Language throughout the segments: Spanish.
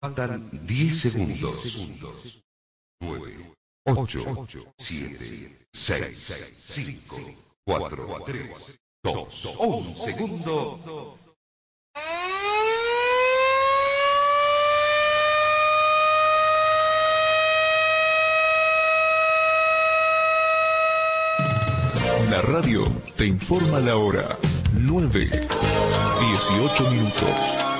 Faltan 10 segundos. 9, 8, 7, 6, 5, 4, 3, 2, 1 segundo. La radio te informa la hora. 9, 18 minutos.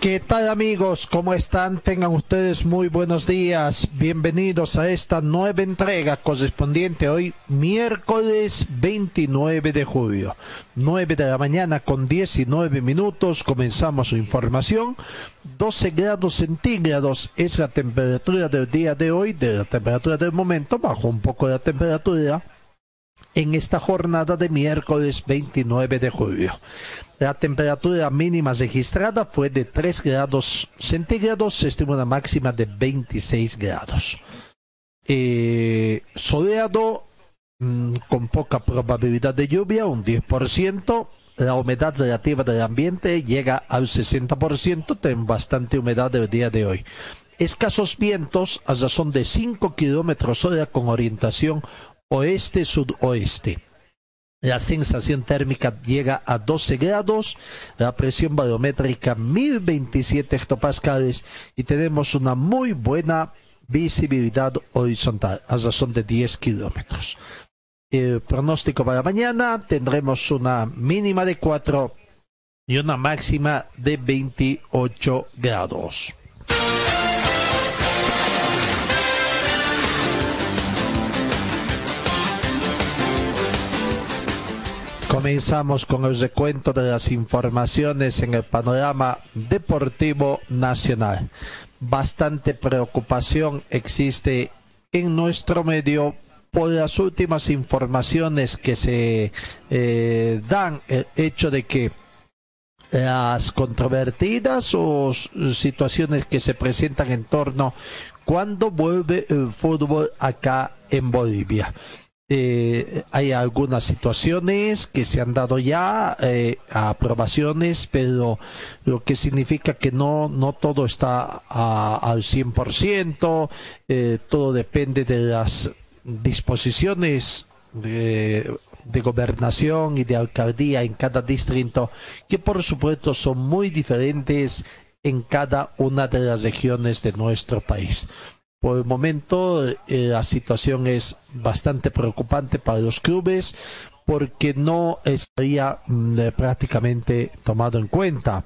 ¿Qué tal amigos? ¿Cómo están? Tengan ustedes muy buenos días. Bienvenidos a esta nueva entrega correspondiente hoy miércoles 29 de julio. 9 de la mañana con 19 minutos comenzamos su información. 12 grados centígrados es la temperatura del día de hoy, de la temperatura del momento, bajó un poco la temperatura en esta jornada de miércoles 29 de julio. La temperatura mínima registrada fue de 3 grados centígrados, se estima una máxima de 26 grados. Eh, soleado, mm, con poca probabilidad de lluvia, un 10%. La humedad relativa del ambiente llega al 60%, ten bastante humedad el día de hoy. Escasos vientos a razón de 5 kilómetros hora con orientación oeste-sudoeste. La sensación térmica llega a 12 grados, la presión barométrica 1027 hectopascales y tenemos una muy buena visibilidad horizontal a razón de 10 kilómetros. El pronóstico para mañana tendremos una mínima de 4 y una máxima de 28 grados. Comenzamos con el recuento de las informaciones en el panorama deportivo nacional. Bastante preocupación existe en nuestro medio por las últimas informaciones que se eh, dan, el hecho de que las controvertidas o situaciones que se presentan en torno cuando vuelve el fútbol acá en Bolivia. Eh, hay algunas situaciones que se han dado ya eh, aprobaciones, pero lo que significa que no, no todo está a, al 100%, eh, todo depende de las disposiciones de gobernación y de alcaldía en cada distrito, que por supuesto son muy diferentes en cada una de las regiones de nuestro país. Por el momento eh, la situación es bastante preocupante para los clubes porque no estaría mm, eh, prácticamente tomado en cuenta.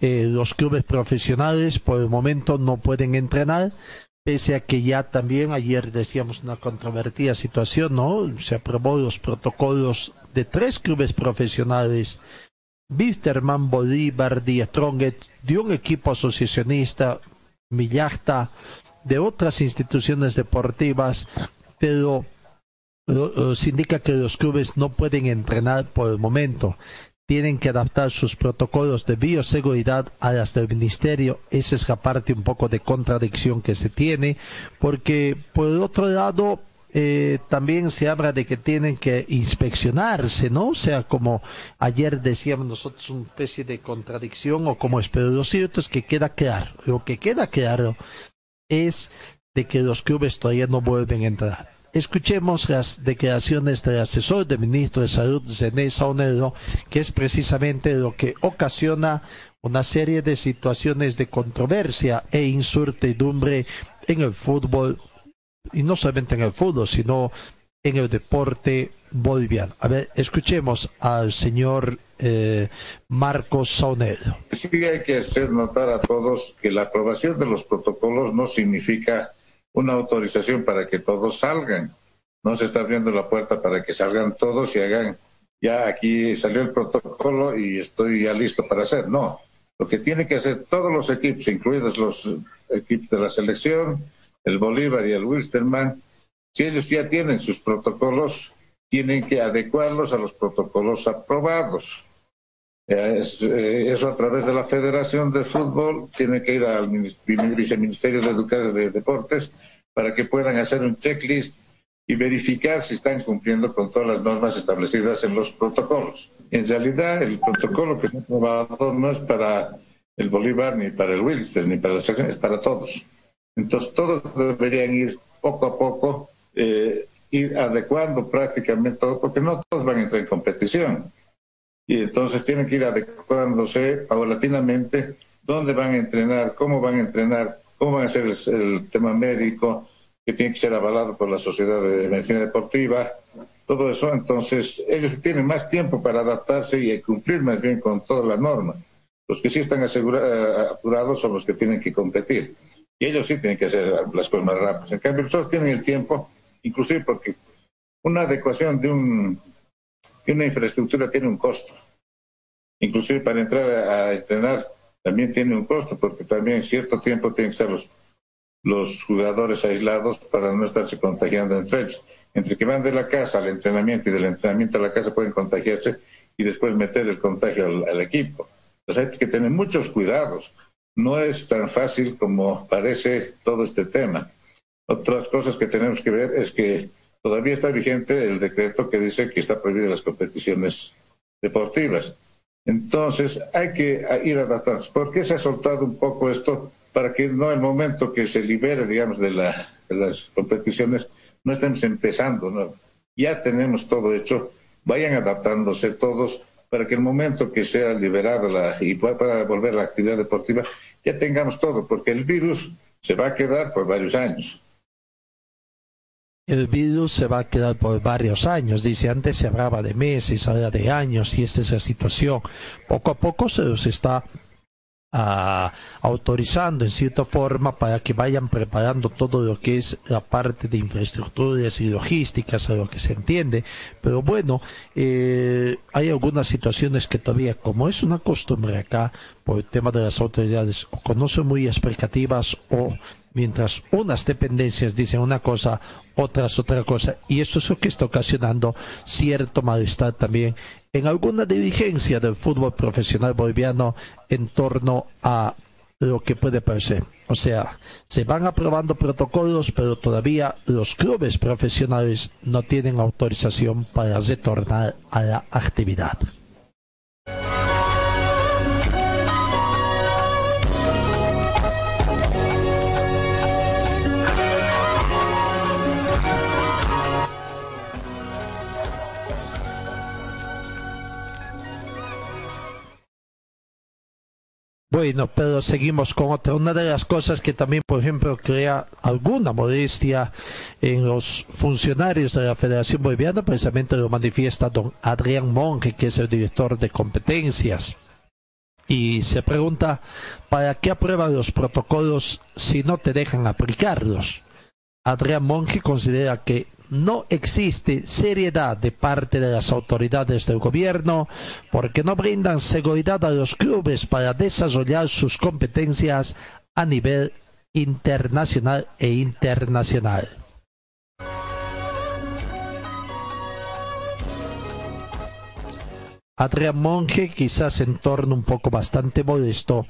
Eh, los clubes profesionales por el momento no pueden entrenar, pese a que ya también ayer decíamos una controvertida situación, ¿no? Se aprobó los protocolos de tres clubes profesionales, Bisterman, Bolívar, Díaz Tronget, de un equipo asociacionista Millacta, de otras instituciones deportivas, pero se indica que los clubes no pueden entrenar por el momento. Tienen que adaptar sus protocolos de bioseguridad a las del ministerio. Esa es la parte un poco de contradicción que se tiene, porque por otro lado eh, también se habla de que tienen que inspeccionarse, ¿no? O sea, como ayer decíamos nosotros, una especie de contradicción o como es, pero lo cierto es que queda claro, lo que queda claro es de que los clubes todavía no vuelven a entrar. Escuchemos las declaraciones del asesor del ministro de Salud, Zené Saunero, que es precisamente lo que ocasiona una serie de situaciones de controversia e incertidumbre en el fútbol y no solamente en el fútbol, sino en el deporte boliviano. A ver, escuchemos al señor eh, Marcos Saunedo. Sí hay que hacer notar a todos que la aprobación de los protocolos no significa una autorización para que todos salgan. No se está abriendo la puerta para que salgan todos y hagan, ya aquí salió el protocolo y estoy ya listo para hacer. No, lo que tienen que hacer todos los equipos, incluidos los equipos de la selección, el Bolívar y el Wilstermann, si ellos ya tienen sus protocolos, tienen que adecuarlos a los protocolos aprobados. Eh, eso a través de la Federación de Fútbol tiene que ir al Viceministerio de Educación de Deportes para que puedan hacer un checklist y verificar si están cumpliendo con todas las normas establecidas en los protocolos. En realidad, el protocolo que está aprobado no es para el Bolívar, ni para el Wilster, ni para la es para todos. Entonces, todos deberían ir poco a poco eh, ir adecuando prácticamente todo, porque no todos van a entrar en competición. Y entonces tienen que ir adecuándose paulatinamente dónde van a entrenar, cómo van a entrenar, cómo van a hacer el, tema médico, que tiene que ser avalado por la Sociedad de Medicina Deportiva, todo eso. Entonces, ellos tienen más tiempo para adaptarse y cumplir más bien con toda la norma. Los que sí están eh, apurados son los que tienen que competir. Y ellos sí tienen que hacer las cosas más rápidas. En cambio, otros tienen el tiempo inclusive porque una adecuación de, un, de una infraestructura tiene un costo. Inclusive para entrar a, entrenar también tiene un costo, porque también cierto tiempo tienen que estar los, los jugadores aislados para no estarse contagiando entre ellos. Entre que van de la casa al entrenamiento y del entrenamiento a la casa pueden contagiarse y después meter el contagio al, al equipo. Entonces hay que tener muchos cuidados. No es tan fácil como parece todo este tema. Otras cosas que tenemos que ver es que todavía está vigente el decreto que dice que está prohibido las competiciones deportivas. Entonces, hay que ir adaptándose. ¿Por qué se ha soltado un poco esto? Para que no el momento que se libere, digamos, de, las competiciones, no estemos empezando. Ya tenemos todo hecho. Vayan adaptándose todos para que el momento que sea liberado la, y pueda volver la actividad deportiva, ya tengamos todo, porque el virus se va a quedar por varios años el virus se va a quedar por varios años. Dice, antes se hablaba de meses, ahora de años, y esta es la situación. Poco a poco se los está autorizando en cierta forma para que vayan preparando todo lo que es la parte de infraestructuras y logísticas, a lo que se entiende. Pero bueno, eh, hay algunas situaciones que todavía, como es una costumbre acá, por el tema de las autoridades, o no son muy explicativas o mientras unas dependencias dicen una cosa, otras otra cosa, y eso es lo que está ocasionando cierto malestar también en alguna dirigencia del fútbol profesional boliviano en torno a lo que puede parecer. O sea, se van aprobando protocolos, pero todavía los clubes profesionales no tienen autorización para retornar a la actividad. Bueno, pero seguimos con otra. Una de las cosas que también, por ejemplo, crea alguna modestia en los funcionarios de la Federación Boliviana, precisamente lo manifiesta don Adrián Monge, que es el director de competencias. Y se pregunta, ¿para qué aprueban los protocolos si no te dejan aplicarlos? Adrián Monge considera que no existe seriedad de parte de las autoridades del gobierno porque no brindan seguridad a los clubes para desarrollar sus competencias a nivel internacional e internacional. Adrián Monge, quizás en torno un poco bastante modesto,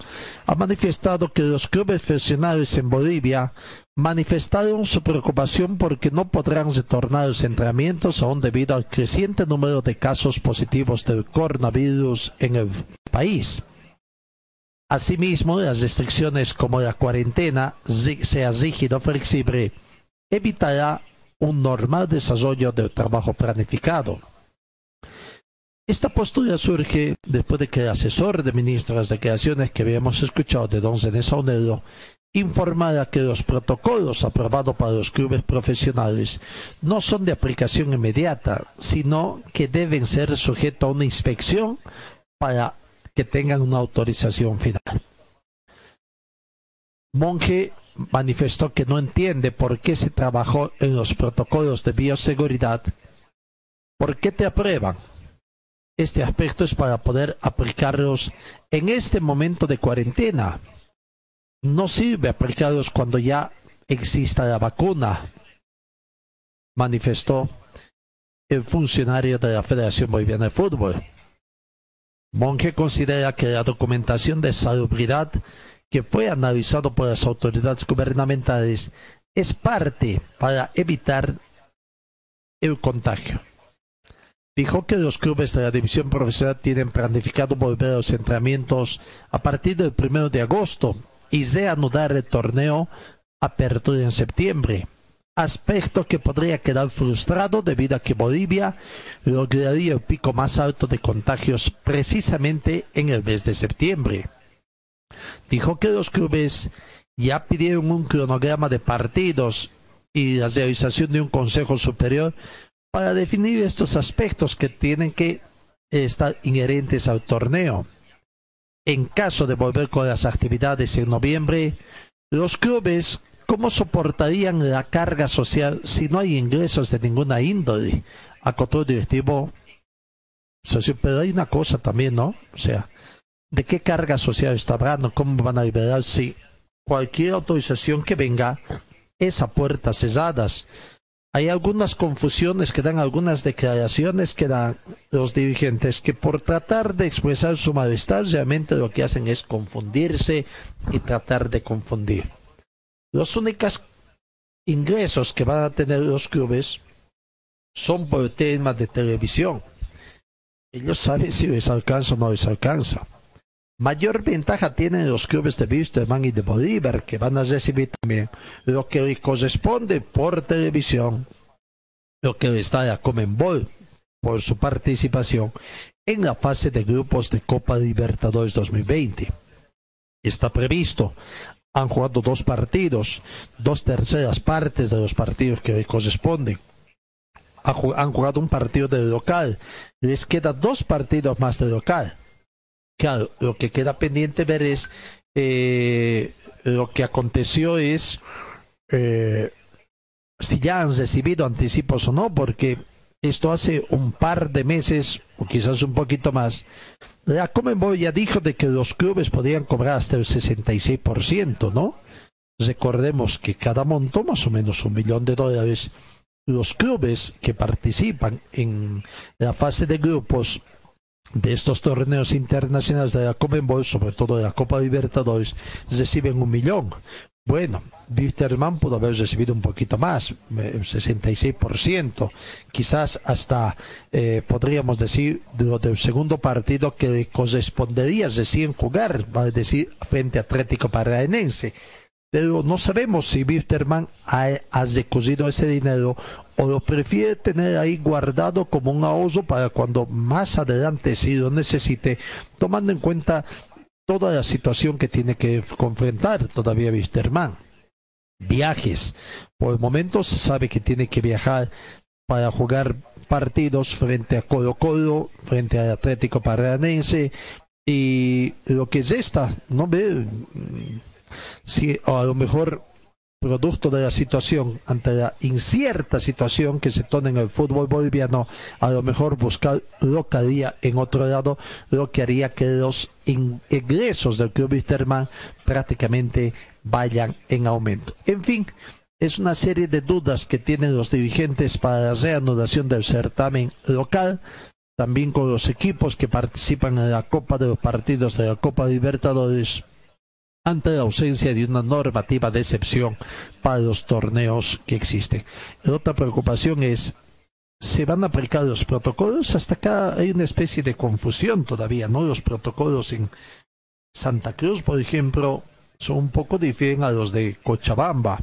ha manifestado que los clubes profesionales en Bolivia manifestaron su preocupación porque no podrán retornar los entrenamientos aún debido al creciente número de casos positivos del coronavirus en el país. Asimismo, las restricciones como la cuarentena, sea rígido o flexible, evitará un normal desarrollo del trabajo planificado. Esta postura surge después de que el asesor de ministro de las declaraciones que habíamos escuchado de don Zenés informada que los protocolos aprobados para los clubes profesionales no son de aplicación inmediata, sino que deben ser sujetos a una inspección para que tengan una autorización final. Monge manifestó que no entiende por qué se trabajó en los protocolos de bioseguridad. ¿Por qué te aprueban? Este aspecto es para poder aplicarlos en este momento de cuarentena. No sirve aplicarlos cuando ya exista la vacuna, manifestó el funcionario de la Federación Boliviana de Fútbol. Monge considera que la documentación de salubridad que fue analizado por las autoridades gubernamentales es parte para evitar el contagio. Dijo que los clubes de la división profesional tienen planificado volver a los entrenamientos a partir del primero de agosto y reanudar el torneo apertura en septiembre, aspecto que podría quedar frustrado debido a que Bolivia lograría el pico más alto de contagios precisamente en el mes de septiembre. Dijo que los clubes ya pidieron un cronograma de partidos y la realización de un consejo superior para definir estos aspectos que tienen que estar inherentes al torneo. En caso de volver con las actividades en noviembre, los clubes, ¿cómo soportarían la carga social si no hay ingresos de ninguna índole? Acotó el directivo. Pero hay una cosa también, ¿no? O sea, ¿de qué carga social está hablando? ¿Cómo van a liberar si cualquier autorización que venga es a puertas cesadas? Hay algunas confusiones que dan algunas declaraciones que dan los dirigentes que por tratar de expresar su malestar realmente lo que hacen es confundirse y tratar de confundir. Los únicos ingresos que van a tener los clubes son por temas de televisión. Ellos saben si les alcanza o no les alcanza. Mayor ventaja tienen los clubes de Wisterman y de Bolívar, que van a recibir también lo que les corresponde por televisión, lo que les da a Comenbol por su participación en la fase de grupos de Copa Libertadores 2020. Está previsto. Han jugado dos partidos, dos terceras partes de los partidos que les corresponden. Han jugado un partido de local. Les queda dos partidos más de local Claro, lo que queda pendiente ver es eh, lo que aconteció es eh, si ya han recibido anticipos o no, porque esto hace un par de meses o quizás un poquito más. La Comenboy ya dijo de que los clubes podían cobrar hasta el 66%, ¿no? Recordemos que cada monto, más o menos un millón de dólares, los clubes que participan en la fase de grupos de estos torneos internacionales de la Comenbol, sobre todo de la Copa Libertadores, reciben un millón. Bueno, Wisterman pudo haber recibido un poquito más, un 66%, quizás hasta eh, podríamos decir del segundo partido que correspondería recién jugar, va decir, frente a Atlético Paranaense. Pero no sabemos si Wisterman ha, ha recogido ese dinero o lo prefiere tener ahí guardado como un ahorro para cuando más adelante si lo necesite, tomando en cuenta toda la situación que tiene que confrontar todavía Wisterman. Viajes. Por el momento se sabe que tiene que viajar para jugar partidos frente a Colo Colo, frente al Atlético Paranaense y lo que es esta, no ve si a lo mejor producto de la situación, ante la incierta situación que se toma en el fútbol boliviano, a lo mejor buscar lo que haría en otro lado, lo que haría que los ingresos del club Wisterman prácticamente vayan en aumento. En fin, es una serie de dudas que tienen los dirigentes para la reanudación del certamen local, también con los equipos que participan en la Copa de los partidos de la Copa Libertadores ante la ausencia de una normativa de excepción para los torneos que existen. otra preocupación es, ¿se van a aplicar los protocolos? Hasta acá hay una especie de confusión todavía, ¿no? Los protocolos en Santa Cruz, por ejemplo, son un poco diferentes a los de Cochabamba.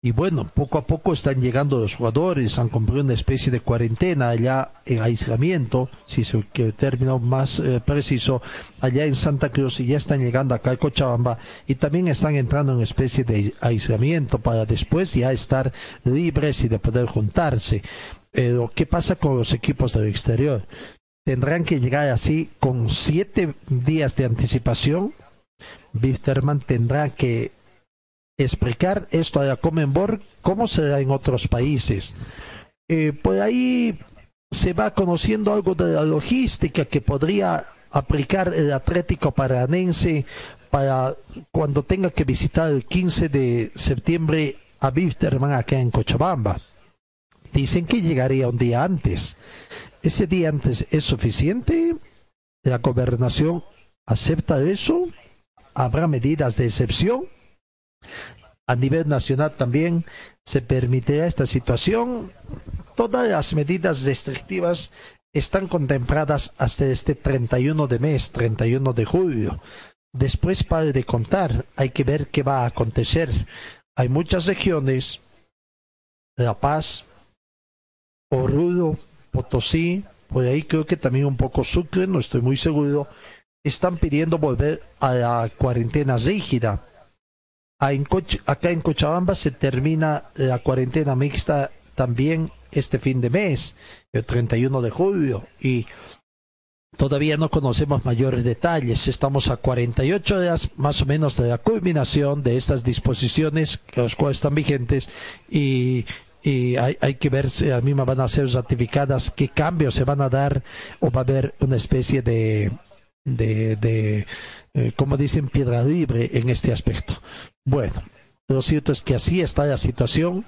Y bueno, poco a poco están llegando los jugadores, han cumplido una especie de cuarentena allá en aislamiento, si es el término más eh, preciso, allá en Santa Cruz y ya están llegando acá a Cochabamba y también están entrando en especie de aislamiento para después ya estar libres y de poder juntarse. Pero, ¿qué pasa con los equipos del exterior? Tendrán que llegar así con siete días de anticipación. Wisterman tendrá que explicar esto a la Comenbor, cómo se da en otros países. Eh, por ahí se va conociendo algo de la logística que podría aplicar el Atlético Paranense para cuando tenga que visitar el 15 de septiembre a Wisterman acá en Cochabamba. Dicen que llegaría un día antes. ¿Ese día antes es suficiente? ¿La gobernación acepta eso? ¿Habrá medidas de excepción? A nivel nacional también se permitirá esta situación. Todas las medidas restrictivas están contempladas hasta este 31 de mes, 31 de julio. Después, para de contar, hay que ver qué va a acontecer. Hay muchas regiones, La Paz, Oruro, Potosí, por ahí creo que también un poco Sucre, no estoy muy seguro, están pidiendo volver a la cuarentena rígida acá en Cochabamba se termina la cuarentena mixta también este fin de mes, el 31 de julio, y todavía no conocemos mayores detalles. Estamos a 48 días más o menos de la culminación de estas disposiciones, los cuales están vigentes, y, hay, que ver si a me van a ser ratificadas, qué cambios se van a dar, o va a haber una especie de, de, de eh, como dicen, piedra libre en este aspecto. Bueno, lo cierto es que así está la situación.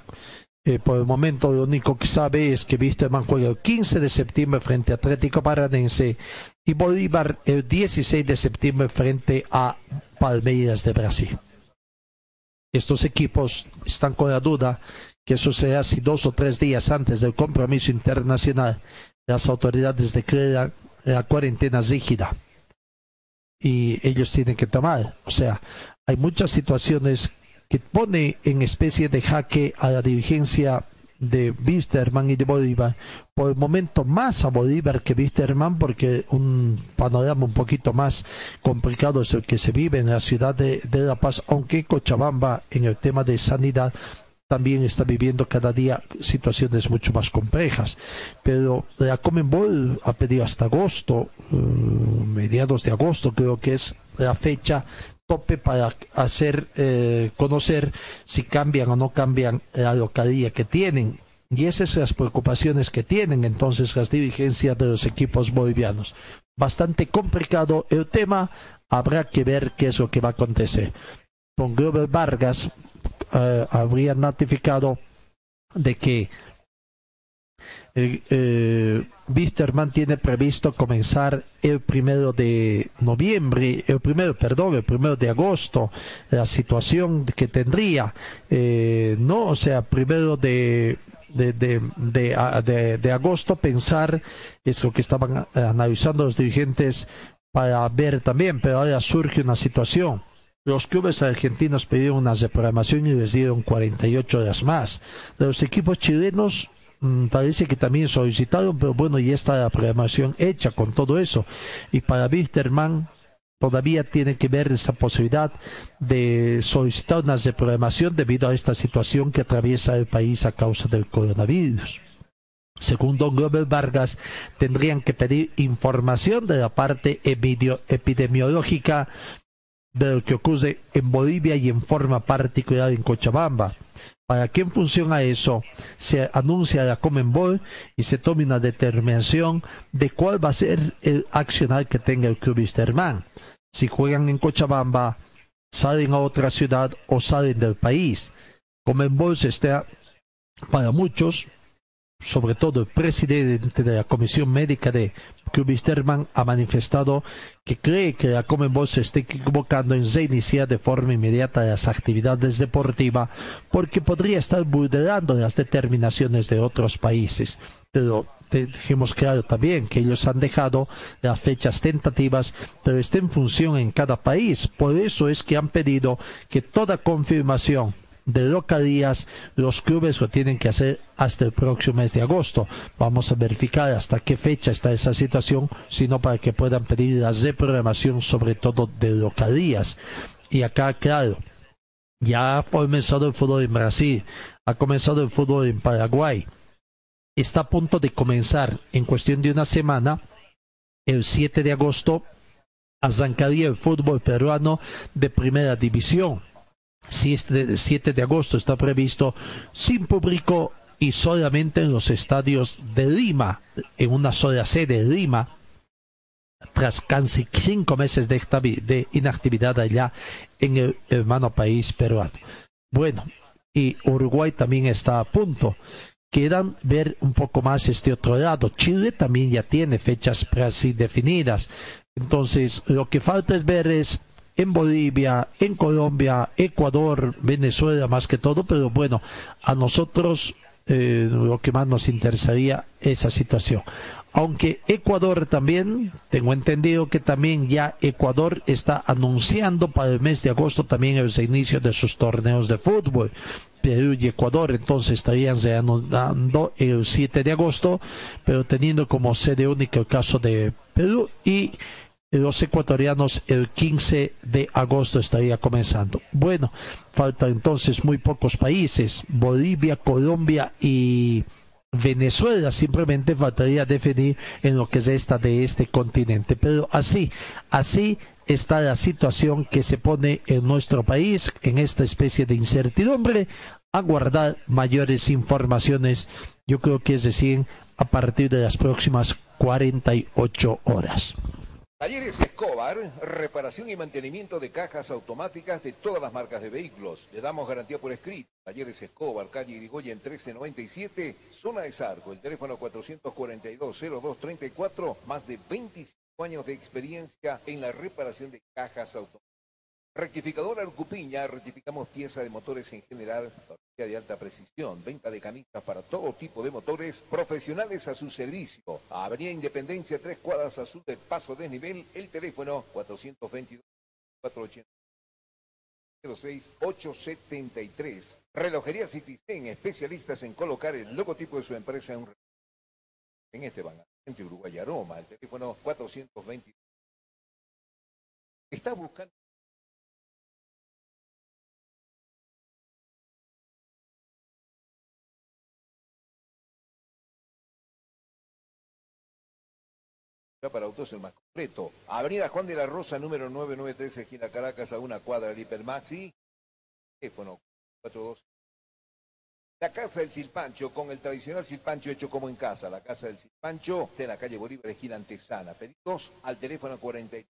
Eh, por el momento lo único que sabe es que Wisterman juega el 15 de septiembre frente a Atlético Paranense y Bolívar el 16 de septiembre frente a Palmeiras de Brasil. Estos equipos están con la duda que eso sea si dos o tres días antes del compromiso internacional las autoridades declaran la cuarentena rígida y ellos tienen que tomar. O sea, hay muchas situaciones que pone en especie de jaque a la dirigencia de Wisterman y de Bolívar. Por el momento más a Bolívar que Wisterman porque un panorama un poquito más complicado es el que se vive en la ciudad de, La Paz, aunque Cochabamba en el tema de sanidad también está viviendo cada día situaciones mucho más complejas. Pero la Comenbol ha pedido hasta agosto, eh, mediados de agosto creo que es la fecha tope para hacer eh, conocer si cambian o no cambian la localidad que tienen. Y esas son las preocupaciones que tienen entonces las dirigencias de los equipos bolivianos. Bastante complicado el tema, habrá que ver qué es lo que va a acontecer. Con Grover Vargas eh, habría notificado de que eh, eh tiene previsto comenzar el primero de noviembre, el primero, perdón, el primero de agosto, la situación que tendría, eh, no, o sea, primero de de, de, de, de, agosto pensar es lo que estaban analizando los dirigentes para ver también, pero ahora surge una situación los clubes argentinos pidieron una reprogramación y les dieron 48 horas más. Los equipos chilenos parece que también solicitaron, pero bueno, ya está la programación hecha con todo eso. Y para Wisterman todavía tiene que ver esa posibilidad de solicitar una reprogramación debido a esta situación que atraviesa el país a causa del coronavirus. Según don Robert Vargas, tendrían que pedir información de la parte epidemiológica de lo que ocurre en Bolivia y en forma particular en Cochabamba. Para que en función a eso se anuncia la Comenbol y se tome una determinación de cuál va a ser el accionar que tenga el club Wisterman. Si juegan en Cochabamba, salen a otra ciudad o salen del país. Comenbol se está para muchos sobre todo el presidente de la Comisión Médica de Wisterman ha manifestado que cree que la Comenbol se está equivocando en reiniciar de forma inmediata las actividades deportivas porque podría estar vulnerando las determinaciones de otros países. Pero dejemos claro también que ellos han dejado las fechas tentativas, pero está en función en cada país. Por eso es que han pedido que toda confirmación de localías, los clubes lo tienen que hacer hasta el próximo mes de agosto. Vamos a verificar hasta qué fecha está esa situación, sino para que puedan pedir la reprogramación, sobre todo de localías. Y acá, claro, ya ha comenzado el fútbol en Brasil, ha comenzado el fútbol en Paraguay. Está a punto de comenzar en cuestión de una semana, el 7 de agosto, arrancaría el fútbol peruano de primera división. 7 de agosto está previsto sin público y solamente en los estadios de Lima, en una sola sede de Lima, tras casi cinco meses de, de inactividad allá en el hermano país peruano. Bueno, y Uruguay también está a punto. Quedan ver un poco más este otro lado. Chile también ya tiene fechas casi definidas. Entonces, lo que falta es ver es en Bolivia, en Colombia, Ecuador, Venezuela más que todo, pero bueno, a nosotros eh, lo que más nos interesaría esa situación. Aunque Ecuador también, tengo entendido que también ya Ecuador está anunciando para el mes de agosto también el inicio de sus torneos de fútbol. Perú y Ecuador entonces estarían reanudando el 7 de agosto, pero teniendo como sede única el caso de Perú y los ecuatorianos el 15 de agosto estaría comenzando. Bueno, faltan entonces muy pocos países, Bolivia, Colombia y Venezuela simplemente faltaría definir en lo que es esta de este continente. Pero así, así está la situación que se pone en nuestro país, en esta especie de incertidumbre, a guardar mayores informaciones, yo creo que es decir, a partir de las próximas 48 horas. Talleres Escobar, reparación y mantenimiento de cajas automáticas de todas las marcas de vehículos. Le damos garantía por escrito. Talleres Escobar, calle Irigoyen 1397, zona de Sarco. El teléfono 442-0234, más de 25 años de experiencia en la reparación de cajas automáticas. Rectificador Arcupiña, rectificamos piezas de motores en general, de alta precisión, venta de camisas para todo tipo de motores, profesionales a su servicio. Avenida Independencia, tres cuadras a sur del paso de nivel, el teléfono 422 480 873. Relojería Citizen, especialistas en colocar el logotipo de su empresa en un en este banco, Uruguay Aroma, el teléfono 420. Está buscando para autos el más completo. Avenida Juan de la Rosa, número 993, esquina Caracas, a una cuadra del Hipermaxi. Teléfono 42. La Casa del Silpancho, con el tradicional silpancho hecho como en casa. La Casa del Silpancho, de la calle Bolívar, esquina Antesana. Pedidos al teléfono 43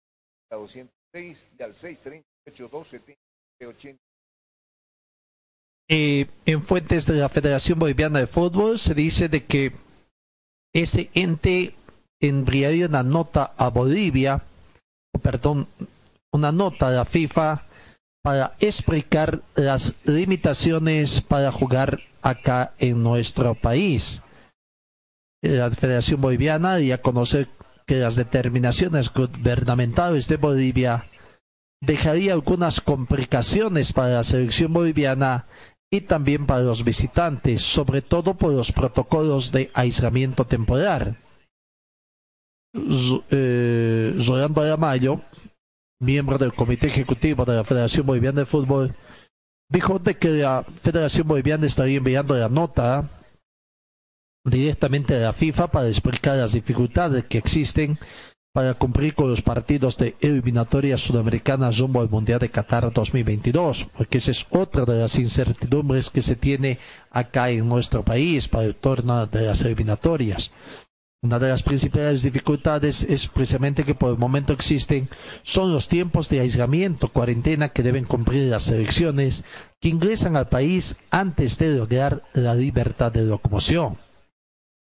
206 y al 638 270 80. Eh, en fuentes de la Federación Boliviana de Fútbol se dice de que ese ente enviaría una nota a Bolivia, perdón, una nota a la FIFA para explicar las limitaciones para jugar acá en nuestro país. La Federación Boliviana y a conocer que las determinaciones gubernamentales de Bolivia dejaría algunas complicaciones para la selección boliviana y también para los visitantes, sobre todo por los protocolos de aislamiento temporal eh, Rolando miembro del Comité Ejecutivo de la Federación Boliviana de Fútbol, dijo de que la Federación Boliviana estaría enviando la nota directamente a la FIFA para explicar las dificultades que existen para cumplir con los partidos de eliminatoria sudamericana rumbo al Mundial de Qatar 2022, porque esa es otra de las incertidumbres que se tiene acá en nuestro país para el torneo de las eliminatorias. Una de las principales dificultades es precisamente que por el momento existen son los tiempos de aislamiento, cuarentena que deben cumplir las selecciones que ingresan al país antes de lograr la libertad de locomoción.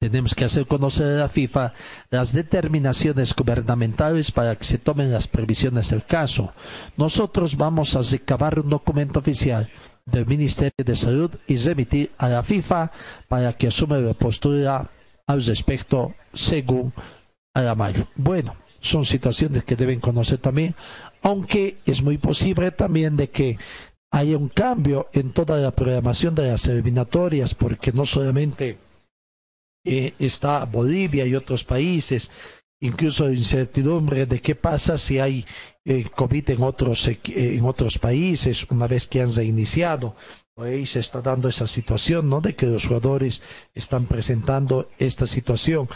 Tenemos que hacer conocer a la FIFA las determinaciones gubernamentales para que se tomen las previsiones del caso. Nosotros vamos a recabar un documento oficial del Ministerio de Salud y remitir a la FIFA para que asuma la postura al respecto según Adamayo. Bueno, son situaciones que deben conocer también, aunque es muy posible también de que hay un cambio en toda la programación de las eliminatorias, porque no solamente eh, está Bolivia y otros países, incluso incertidumbre de qué pasa si hay eh, COVID en otros, eh, en otros países una vez que han reiniciado. Ahí se está dando esa situación, ¿no? De que los jugadores están presentando esta situación.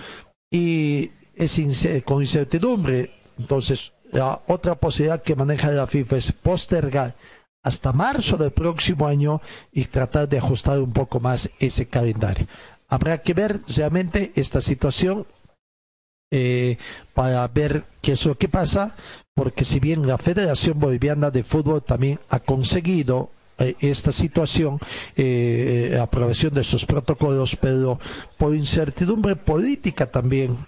Y es con incertidumbre. Entonces, la otra posibilidad que maneja la FIFA es postergar hasta marzo del próximo año y tratar de ajustar un poco más ese calendario. Habrá que ver realmente esta situación eh, para ver qué es lo que pasa, porque si bien la Federación Boliviana de Fútbol también ha conseguido esta situación, eh, aprobación de sus protocolos, pero por incertidumbre política también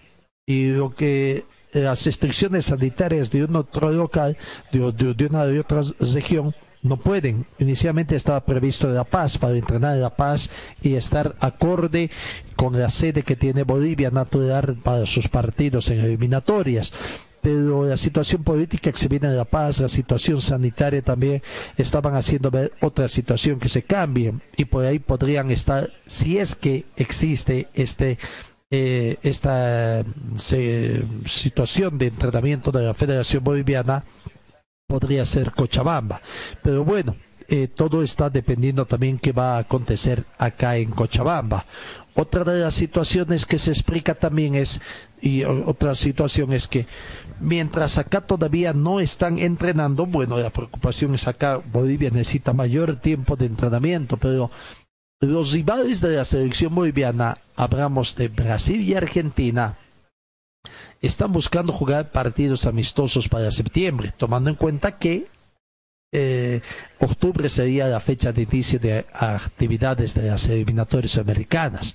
y lo que las restricciones sanitarias de un otro local, de, una de otra región, no pueden. Inicialmente estaba previsto La Paz para entrenar en La Paz y estar acorde con la sede que tiene Bolivia natural para sus partidos en eliminatorias pero la situación política que se viene de La Paz, la situación sanitaria también, estaban haciendo ver otra situación que se cambie y por ahí podrían estar, si es que existe este eh, esta situación de entrenamiento de la Federación Boliviana, podría ser Cochabamba. Pero bueno, eh, todo está dependiendo también qué va a acontecer acá en Cochabamba. Otra de las situaciones que se explica también es, y otra situación es que mientras acá todavía no están entrenando, bueno, la preocupación es acá, Bolivia necesita mayor tiempo de entrenamiento, pero los rivales de la selección boliviana, hablamos de Brasil y Argentina, están buscando jugar partidos amistosos para septiembre, tomando en cuenta que eh, octubre sería la fecha de inicio de actividades de las eliminatorias americanas.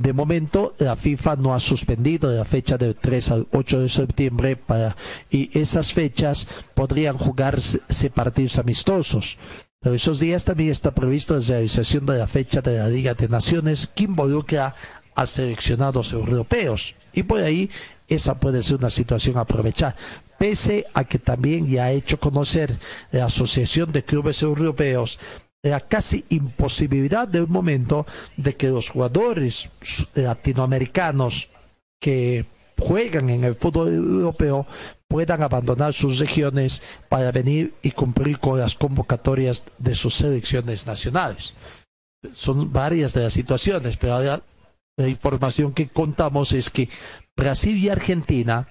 De momento, la FIFA no ha suspendido la fecha del 3 al 8 de septiembre para, y esas fechas podrían jugarse partidos amistosos. Pero esos días también está previsto la realización de la fecha de la Liga de Naciones que involucra a seleccionados europeos. Y por ahí esa puede ser una situación a aprovechar. Pese a que también ya ha hecho conocer la Asociación de Clubes Europeos la casi imposibilidad de un momento de que los jugadores latinoamericanos que juegan en el fútbol europeo puedan abandonar sus regiones para venir y cumplir con las convocatorias de sus selecciones nacionales. Son varias de las situaciones, pero la información que contamos es que Brasil y Argentina,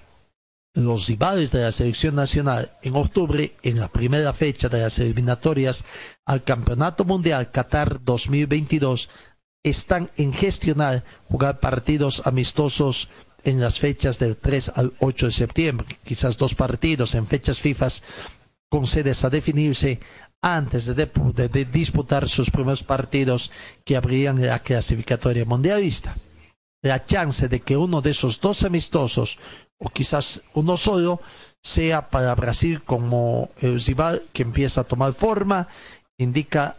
los rivales de la selección nacional en octubre, en la primera fecha de las eliminatorias al Campeonato Mundial Qatar 2022, están en gestionar jugar partidos amistosos en las fechas del 3 al 8 de septiembre, quizás dos partidos en fechas FIFA con sedes a definirse antes de, disputar sus primeros partidos que abrirían la clasificatoria mundialista. La chance de que uno de esos dos amistosos, o quizás uno solo, sea para Brasil como el rival que empieza a tomar forma, indica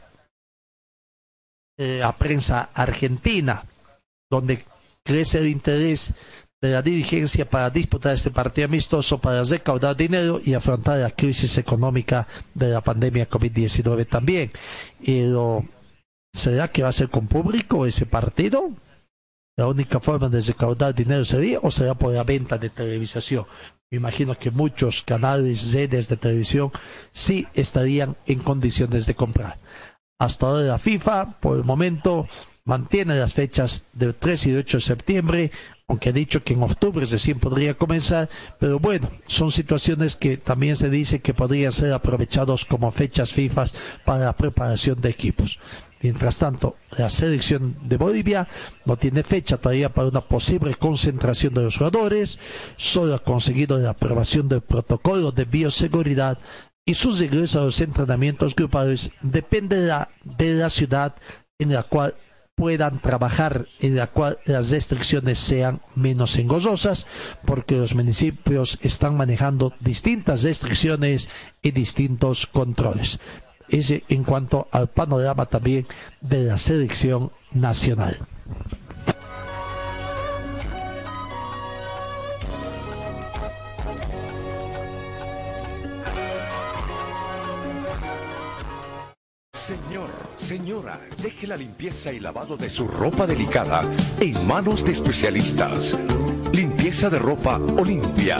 eh, la prensa argentina, donde crece el interés de la dirigencia para disputar este partido amistoso para recaudar dinero y afrontar la crisis económica de la pandemia COVID-19 también. ¿Será que va a ser con público ese partido? La única forma de recaudar dinero sería o será por la venta de televisación. Me imagino que muchos canales, redes de televisión sí estarían en condiciones de comprar. Hasta ahora la FIFA, por el momento, mantiene las fechas del 3 y 8 de septiembre, aunque ha dicho que en octubre recién podría comenzar, pero bueno, son situaciones que también se dice que podrían ser aprovechados como fechas FIFA para la preparación de equipos. Mientras tanto, la selección de Bolivia no tiene fecha todavía para una posible concentración de los jugadores, solo ha conseguido la aprobación del protocolo de bioseguridad y su regreso a los entrenamientos grupales dependerá de la ciudad en la cual puedan trabajar, en la cual las restricciones sean menos engorrosas, porque los municipios están manejando distintas restricciones y distintos controles ese en cuanto al panorama también de la selección nacional. Señor, señora, deje la limpieza y lavado de su ropa delicada en manos de especialistas. Limpieza de ropa Olimpia.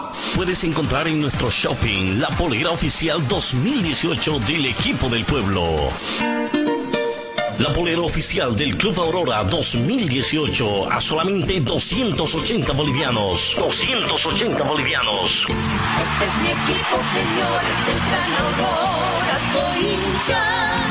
Puedes encontrar en nuestro shopping la polera oficial 2018 del equipo del pueblo. La polera oficial del Club Aurora 2018 a solamente 280 bolivianos. 280 bolivianos. Este es mi equipo, señores del Gran soy hincha.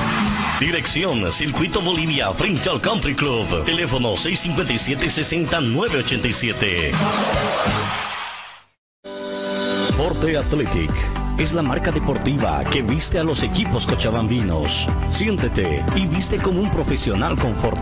Dirección Circuito Bolivia frente al Country Club. Teléfono 657-60987. Forte Athletic es la marca deportiva que viste a los equipos cochabambinos. Siéntete y viste como un profesional con Forte.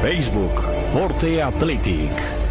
Facebook, Forte Athletic.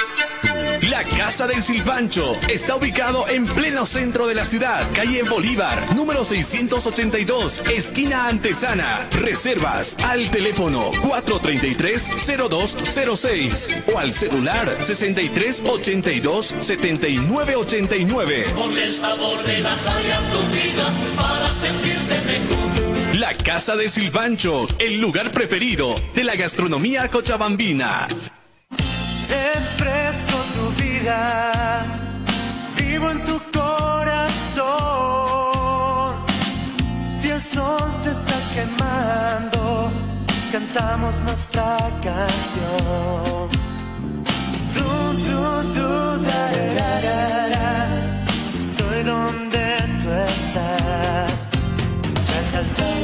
La Casa del Silpancho está ubicado en pleno centro de la ciudad, calle Bolívar, número 682, esquina Antesana. Reservas al teléfono 433-0206 o al celular 6382-7989. Ponle el sabor de la sal a tu vida para sentirte mejor. La Casa del Silpancho, el lugar preferido de la gastronomía cochabambina. Tu vivo en tu corazón. Si el sol te está quemando, cantamos nuestra canción. Da, da, da, da. Estoy donde tú estás. Chacaltaya.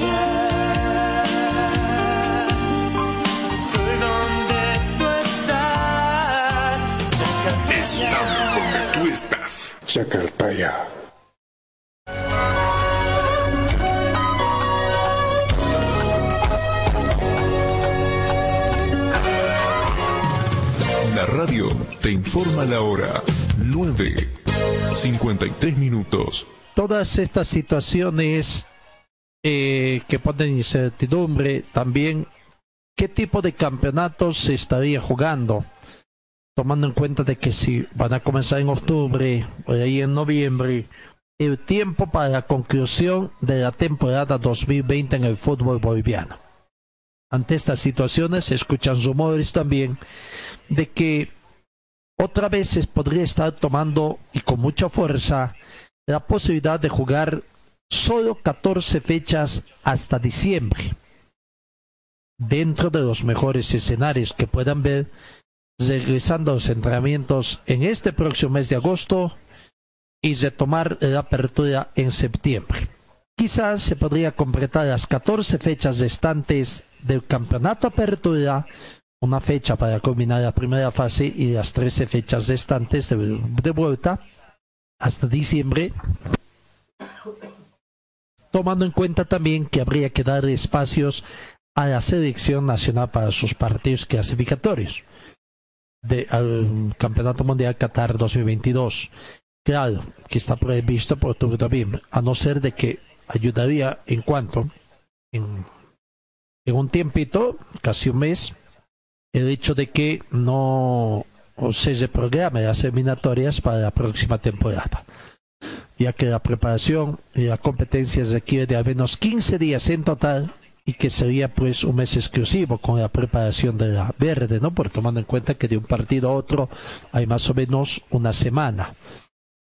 Chacaltaya. La radio te informa la hora 9, 53 minutos. Todas estas situaciones eh, que ponen incertidumbre también qué tipo de campeonatos se estaría jugando tomando en cuenta de que si van a comenzar en octubre o ahí en noviembre el tiempo para la conclusión de la temporada 2020 en el fútbol boliviano ante estas situaciones se escuchan rumores también de que otra vez se podría estar tomando y con mucha fuerza la posibilidad de jugar solo 14 fechas hasta diciembre. Dentro de los mejores escenarios que puedan ver, regresando a los entrenamientos en este próximo mes de agosto y retomar la apertura en septiembre. Quizás se podría completar las 14 fechas restantes del campeonato apertura, una fecha para culminar la primera fase y las 13 fechas restantes de vuelta hasta diciembre, tomando en cuenta también que habría que dar espacios a la selección nacional para sus partidos clasificatorios de, al Campeonato Mundial Qatar 2022. Claro, que está previsto por octubre también, a no ser de que ayudaría en cuanto, en, un tiempito, casi un mes, el hecho de que no se reprograme las eliminatorias para la próxima temporada, ya que la preparación y la competencia requiere de al menos 15 días en total y que sería pues un mes exclusivo con la preparación de la verde, ¿no? Por tomando en cuenta que de un partido a otro hay más o menos una semana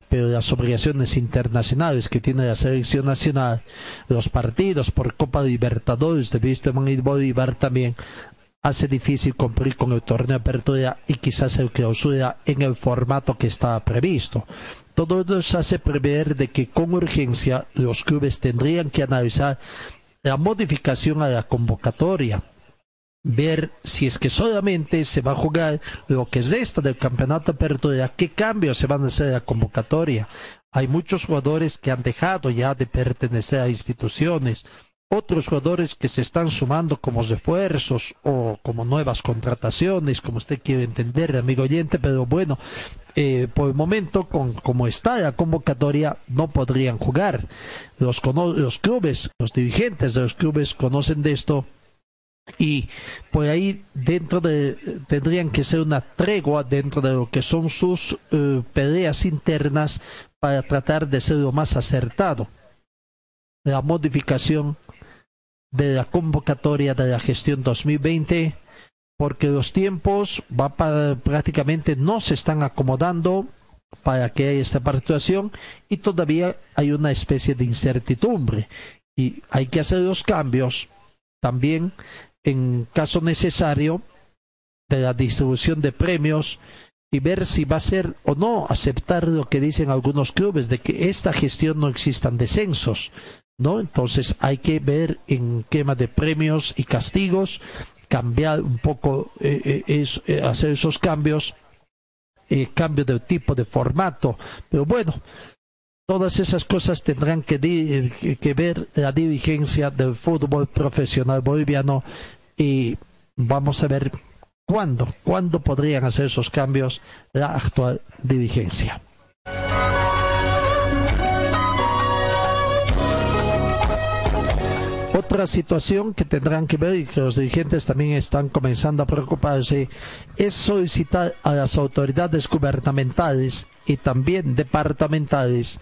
pero las obligaciones internacionales que tiene la selección nacional, los partidos por Copa Libertadores de Wisterman y Bolívar también hace difícil cumplir con el torneo de apertura y quizás el clausura en el formato que estaba previsto. Todo eso hace prever de que con urgencia los clubes tendrían que analizar la modificación a la convocatoria ver si es que solamente se va a jugar lo que es esta del campeonato apertura, qué cambios se van a hacer a la convocatoria. Hay muchos jugadores que han dejado ya de pertenecer a instituciones, otros jugadores que se están sumando como refuerzos o como nuevas contrataciones, como usted quiere entender, amigo oyente, pero bueno, eh, por el momento, con, como está la convocatoria, no podrían jugar. Los, los clubes, los dirigentes de los clubes conocen de esto y por ahí dentro de tendrían que ser una tregua dentro de lo que son sus eh, peleas internas para tratar de ser lo más acertado la modificación de la convocatoria de la gestión 2020 porque los tiempos va prácticamente no se están acomodando para que haya esta participación y todavía hay una especie de incertidumbre. Y hay que hacer los cambios también en caso necesario, de la distribución de premios y ver si va a ser o no aceptar lo que dicen algunos clubes de que esta gestión no existan descensos, ¿no? Entonces hay que ver en quema de premios y castigos, cambiar un poco, eh, eh, eh, hacer esos cambios, cambio de tipo de formato, pero bueno, todas esas cosas tendrán que, que ver la dirigencia del fútbol profesional boliviano y vamos a ver cuándo, cuándo podrían hacer esos cambios la actual dirigencia. Otra situación que tendrán que ver y que los dirigentes también están comenzando a preocuparse es solicitar a las autoridades gubernamentales y también departamentales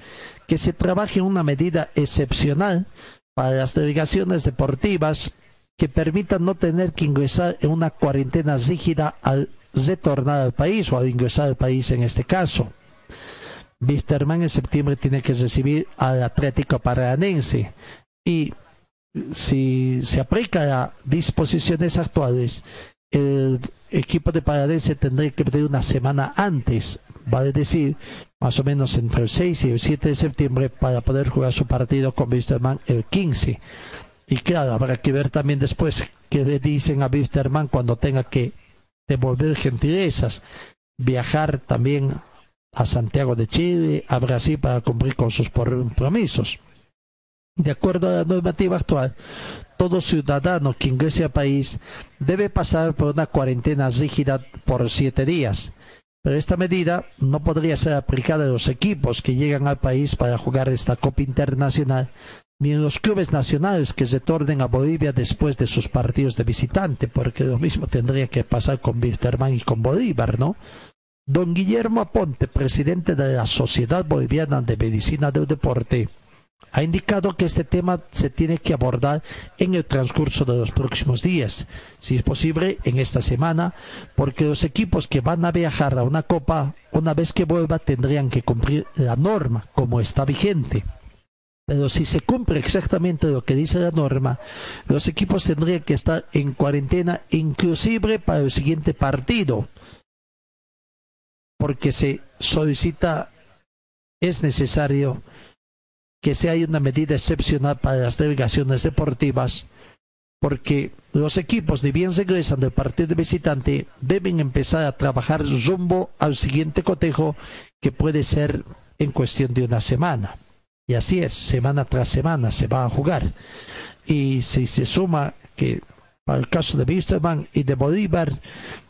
que se trabaje una medida excepcional para las delegaciones deportivas que permitan no tener que ingresar en una cuarentena rígida al retornar al país o al ingresar al país en este caso. Wisterman en septiembre tiene que recibir al Atlético Paranense y si se aplica las disposiciones actuales, el equipo de Paranense tendría que pedir una semana antes, vale decir, más o menos entre el 6 y el 7 de septiembre para poder jugar su partido con Wisterman el 15 y claro, habrá que ver también después qué le dicen a Wisterman cuando tenga que devolver gentilezas, viajar también a Santiago de Chile, a Brasil para cumplir con sus compromisos. De acuerdo a la normativa actual, todo ciudadano que ingrese al país debe pasar por una cuarentena rígida por siete días. Pero esta medida no podría ser aplicada a los equipos que llegan al país para jugar esta Copa Internacional, ni en los clubes nacionales que retornen a Bolivia después de sus partidos de visitante, porque lo mismo tendría que pasar con Wisterman y con Bolívar, ¿no? Don Guillermo Aponte, presidente de la Sociedad Boliviana de Medicina del Deporte, ha indicado que este tema se tiene que abordar en el transcurso de los próximos días, si es posible en esta semana, porque los equipos que van a viajar a una copa, una vez que vuelva, tendrían que cumplir la norma como está vigente. Pero si se cumple exactamente lo que dice la norma, los equipos tendrían que estar en cuarentena inclusive para el siguiente partido, porque se solicita, es necesario que se haya una medida excepcional para las delegaciones deportivas, porque los equipos, ni bien regresan del partido visitante, deben empezar a trabajar rumbo al siguiente cotejo, que puede ser en cuestión de una semana. Y así es, semana tras semana se va a jugar. Y si se suma que para el caso de Wisterman y de Bolívar,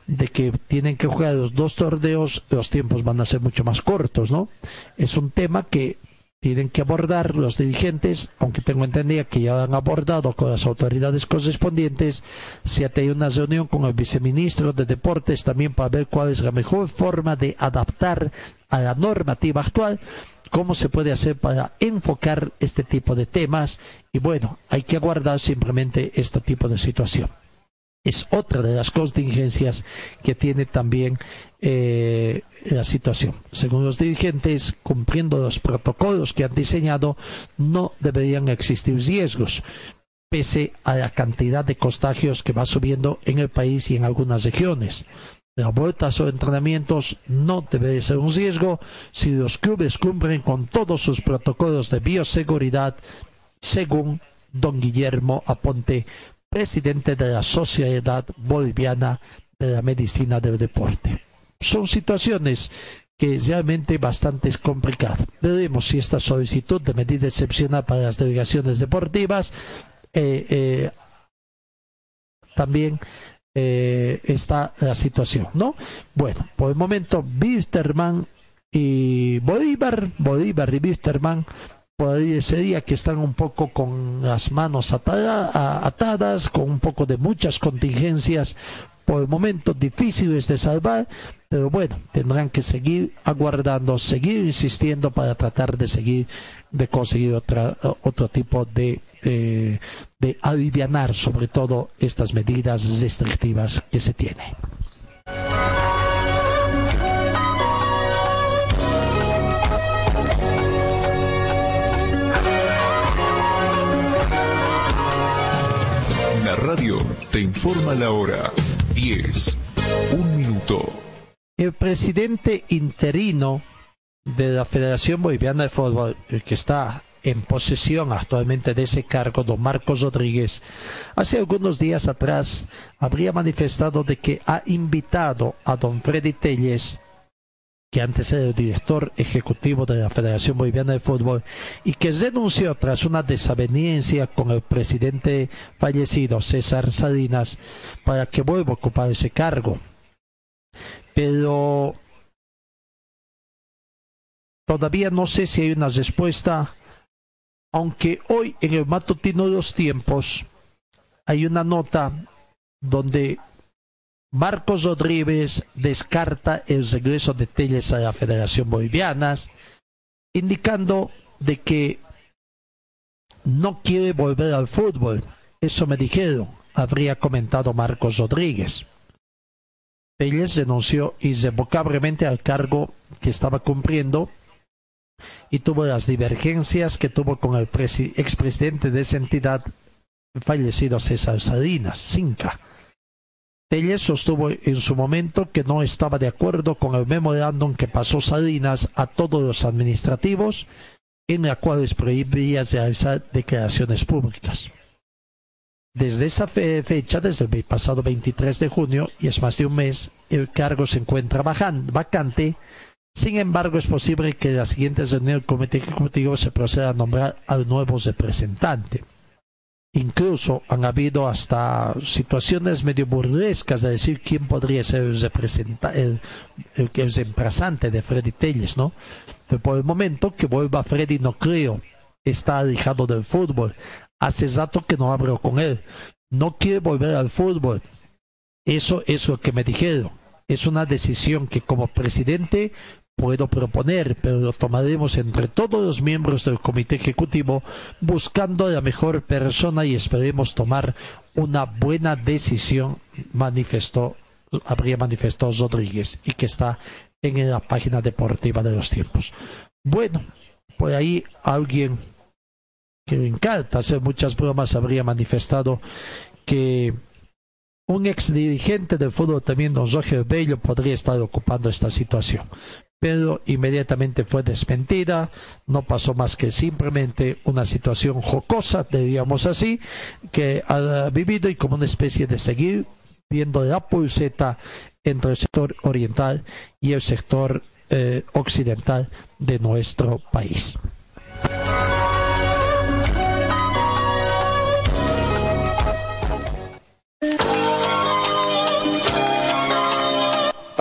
de que tienen que jugar los dos torneos, los tiempos van a ser mucho más cortos, ¿no? Es un tema que tienen que abordar los dirigentes, aunque tengo entendido que ya han abordado con las autoridades correspondientes, se ha tenido una reunión con el viceministro de Deportes también para ver cuál es la mejor forma de adaptar a la normativa actual, cómo se puede hacer para enfocar este tipo de temas. Y bueno, hay que aguardar simplemente este tipo de situación es otra de las contingencias que tiene también eh, la situación. Según los dirigentes, cumpliendo los protocolos que han diseñado, no deberían existir riesgos, pese a la cantidad de contagios que va subiendo en el país y en algunas regiones. La vuelta a los entrenamientos no debe ser un riesgo si los clubes cumplen con todos sus protocolos de bioseguridad, según don Guillermo Aponte, presidente de la Sociedad Boliviana de la Medicina del Deporte. Son situaciones que realmente bastante es complicado. Veremos si esta solicitud de medida excepcional para las delegaciones deportivas eh, eh, también eh, está la situación, ¿no? Bueno, por el momento, Wisterman y Bolívar, Bolívar y Wisterman sería que están un poco con las manos atadas, con un poco de muchas contingencias por el momento difíciles de salvar, pero bueno, tendrán que seguir aguardando, seguir insistiendo para tratar de seguir, de conseguir otra, otro tipo de, eh, sobre todo estas medidas restrictivas que se tienen. Radio te informa la hora 10, un minuto. El presidente interino de la Federación Boliviana de Fútbol, que está en posesión actualmente de ese cargo, don Marcos Rodríguez, hace algunos días atrás habría manifestado de que ha invitado a don Freddy Telles que antes era el director ejecutivo de la Federación Boliviana de Fútbol y que renunció tras una desaveniencia con el presidente fallecido César Salinas para que vuelva a ocupar ese cargo. Pero todavía no sé si hay una respuesta, aunque hoy en el matutino de los tiempos hay una nota donde Marcos Rodríguez descarta el regreso de Telles a la Federación Boliviana, indicando de que no quiere volver al fútbol. Eso me dijeron, habría comentado Marcos Rodríguez. Telles renunció irrevocablemente al cargo que estaba cumpliendo y tuvo las divergencias que tuvo con el expresidente de esa entidad, fallecido César Salinas, Cinca. Telles sostuvo en su momento que no estaba de acuerdo con el memorándum que pasó Salinas a todos los administrativos, en la cual les prohibía realizar declaraciones públicas. Desde esa fecha, desde el pasado 23 de junio, y es más de un mes, el cargo se encuentra vacante. Sin embargo, es posible que en la siguiente reunión del Comité Ejecutivo se proceda a nombrar al nuevo representante. Incluso han habido hasta situaciones medio burlescas de decir quién podría ser el, representante, el, de Freddy Telles, ¿no? Pero por el momento que vuelva Freddy no creo. Está alejado del fútbol. Hace rato que no hablo con él. No quiere volver al fútbol. Eso es lo que me dijeron. Es una decisión que como presidente puedo proponer, pero lo tomaremos entre todos los miembros del comité ejecutivo buscando la mejor persona y esperemos tomar una buena decisión, manifestó, habría manifestado Rodríguez y que está en la página deportiva de los tiempos. Bueno, por ahí alguien que le encanta hacer muchas bromas habría manifestado que un ex dirigente del fútbol también, don Roger Bello, podría estar ocupando esta situación. Pero inmediatamente fue desmentida, no pasó más que simplemente una situación jocosa, diríamos así, que ha vivido y como una especie de seguir viendo la pulseta entre el sector oriental y el sector eh, occidental de nuestro país.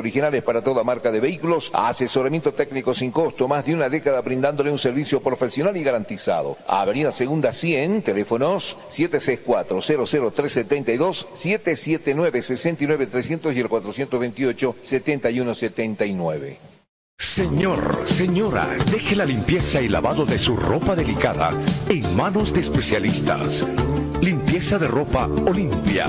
originales para toda marca de vehículos, asesoramiento técnico sin costo, más de una década brindándole un servicio profesional y garantizado. Avenida Segunda 100, teléfonos 764-00372, 779-69300 y el 428-7179. Señor, señora, deje la limpieza y lavado de su ropa delicada en manos de especialistas. Limpieza de ropa Olimpia.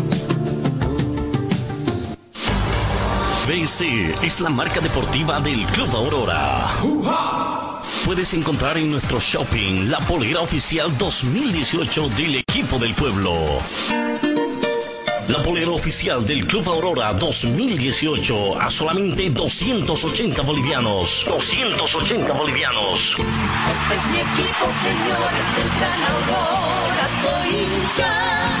BC es la marca deportiva del Club Aurora. Puedes encontrar en nuestro shopping la polera oficial 2018 del equipo del pueblo. La polera oficial del Club Aurora 2018 a solamente 280 bolivianos. 280 bolivianos. Este es mi equipo, señores del Gran Aurora, soy hincha.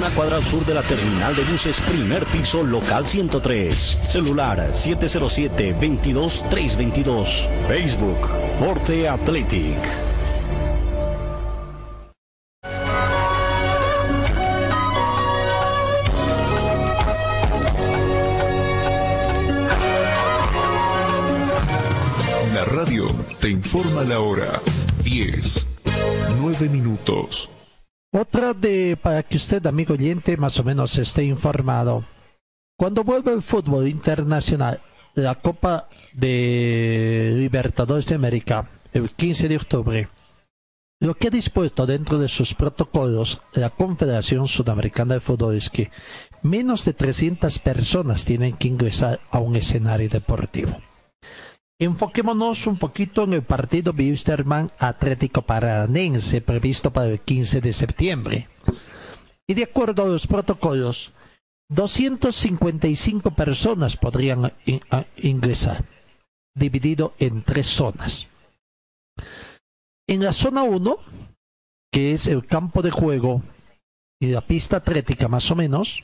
una cuadra al sur de la terminal de buses, primer piso, local 103. Celular 707-22322. Facebook, Forte Athletic. La radio te informa la hora. 10, 9 minutos. Otra de, para que usted, amigo oyente, más o menos esté informado. Cuando vuelve el fútbol internacional, la Copa de Libertadores de América, el 15 de octubre, lo que ha dispuesto dentro de sus protocolos la Confederación Sudamericana de Fútbol es que menos de 300 personas tienen que ingresar a un escenario deportivo. Enfoquémonos un poquito en el partido Wisterman Atlético Paranense previsto para el 15 de septiembre. Y de acuerdo a los protocolos, 255 personas podrían a- ingresar, dividido en tres zonas. En la zona 1, que es el campo de juego y la pista atlética más o menos,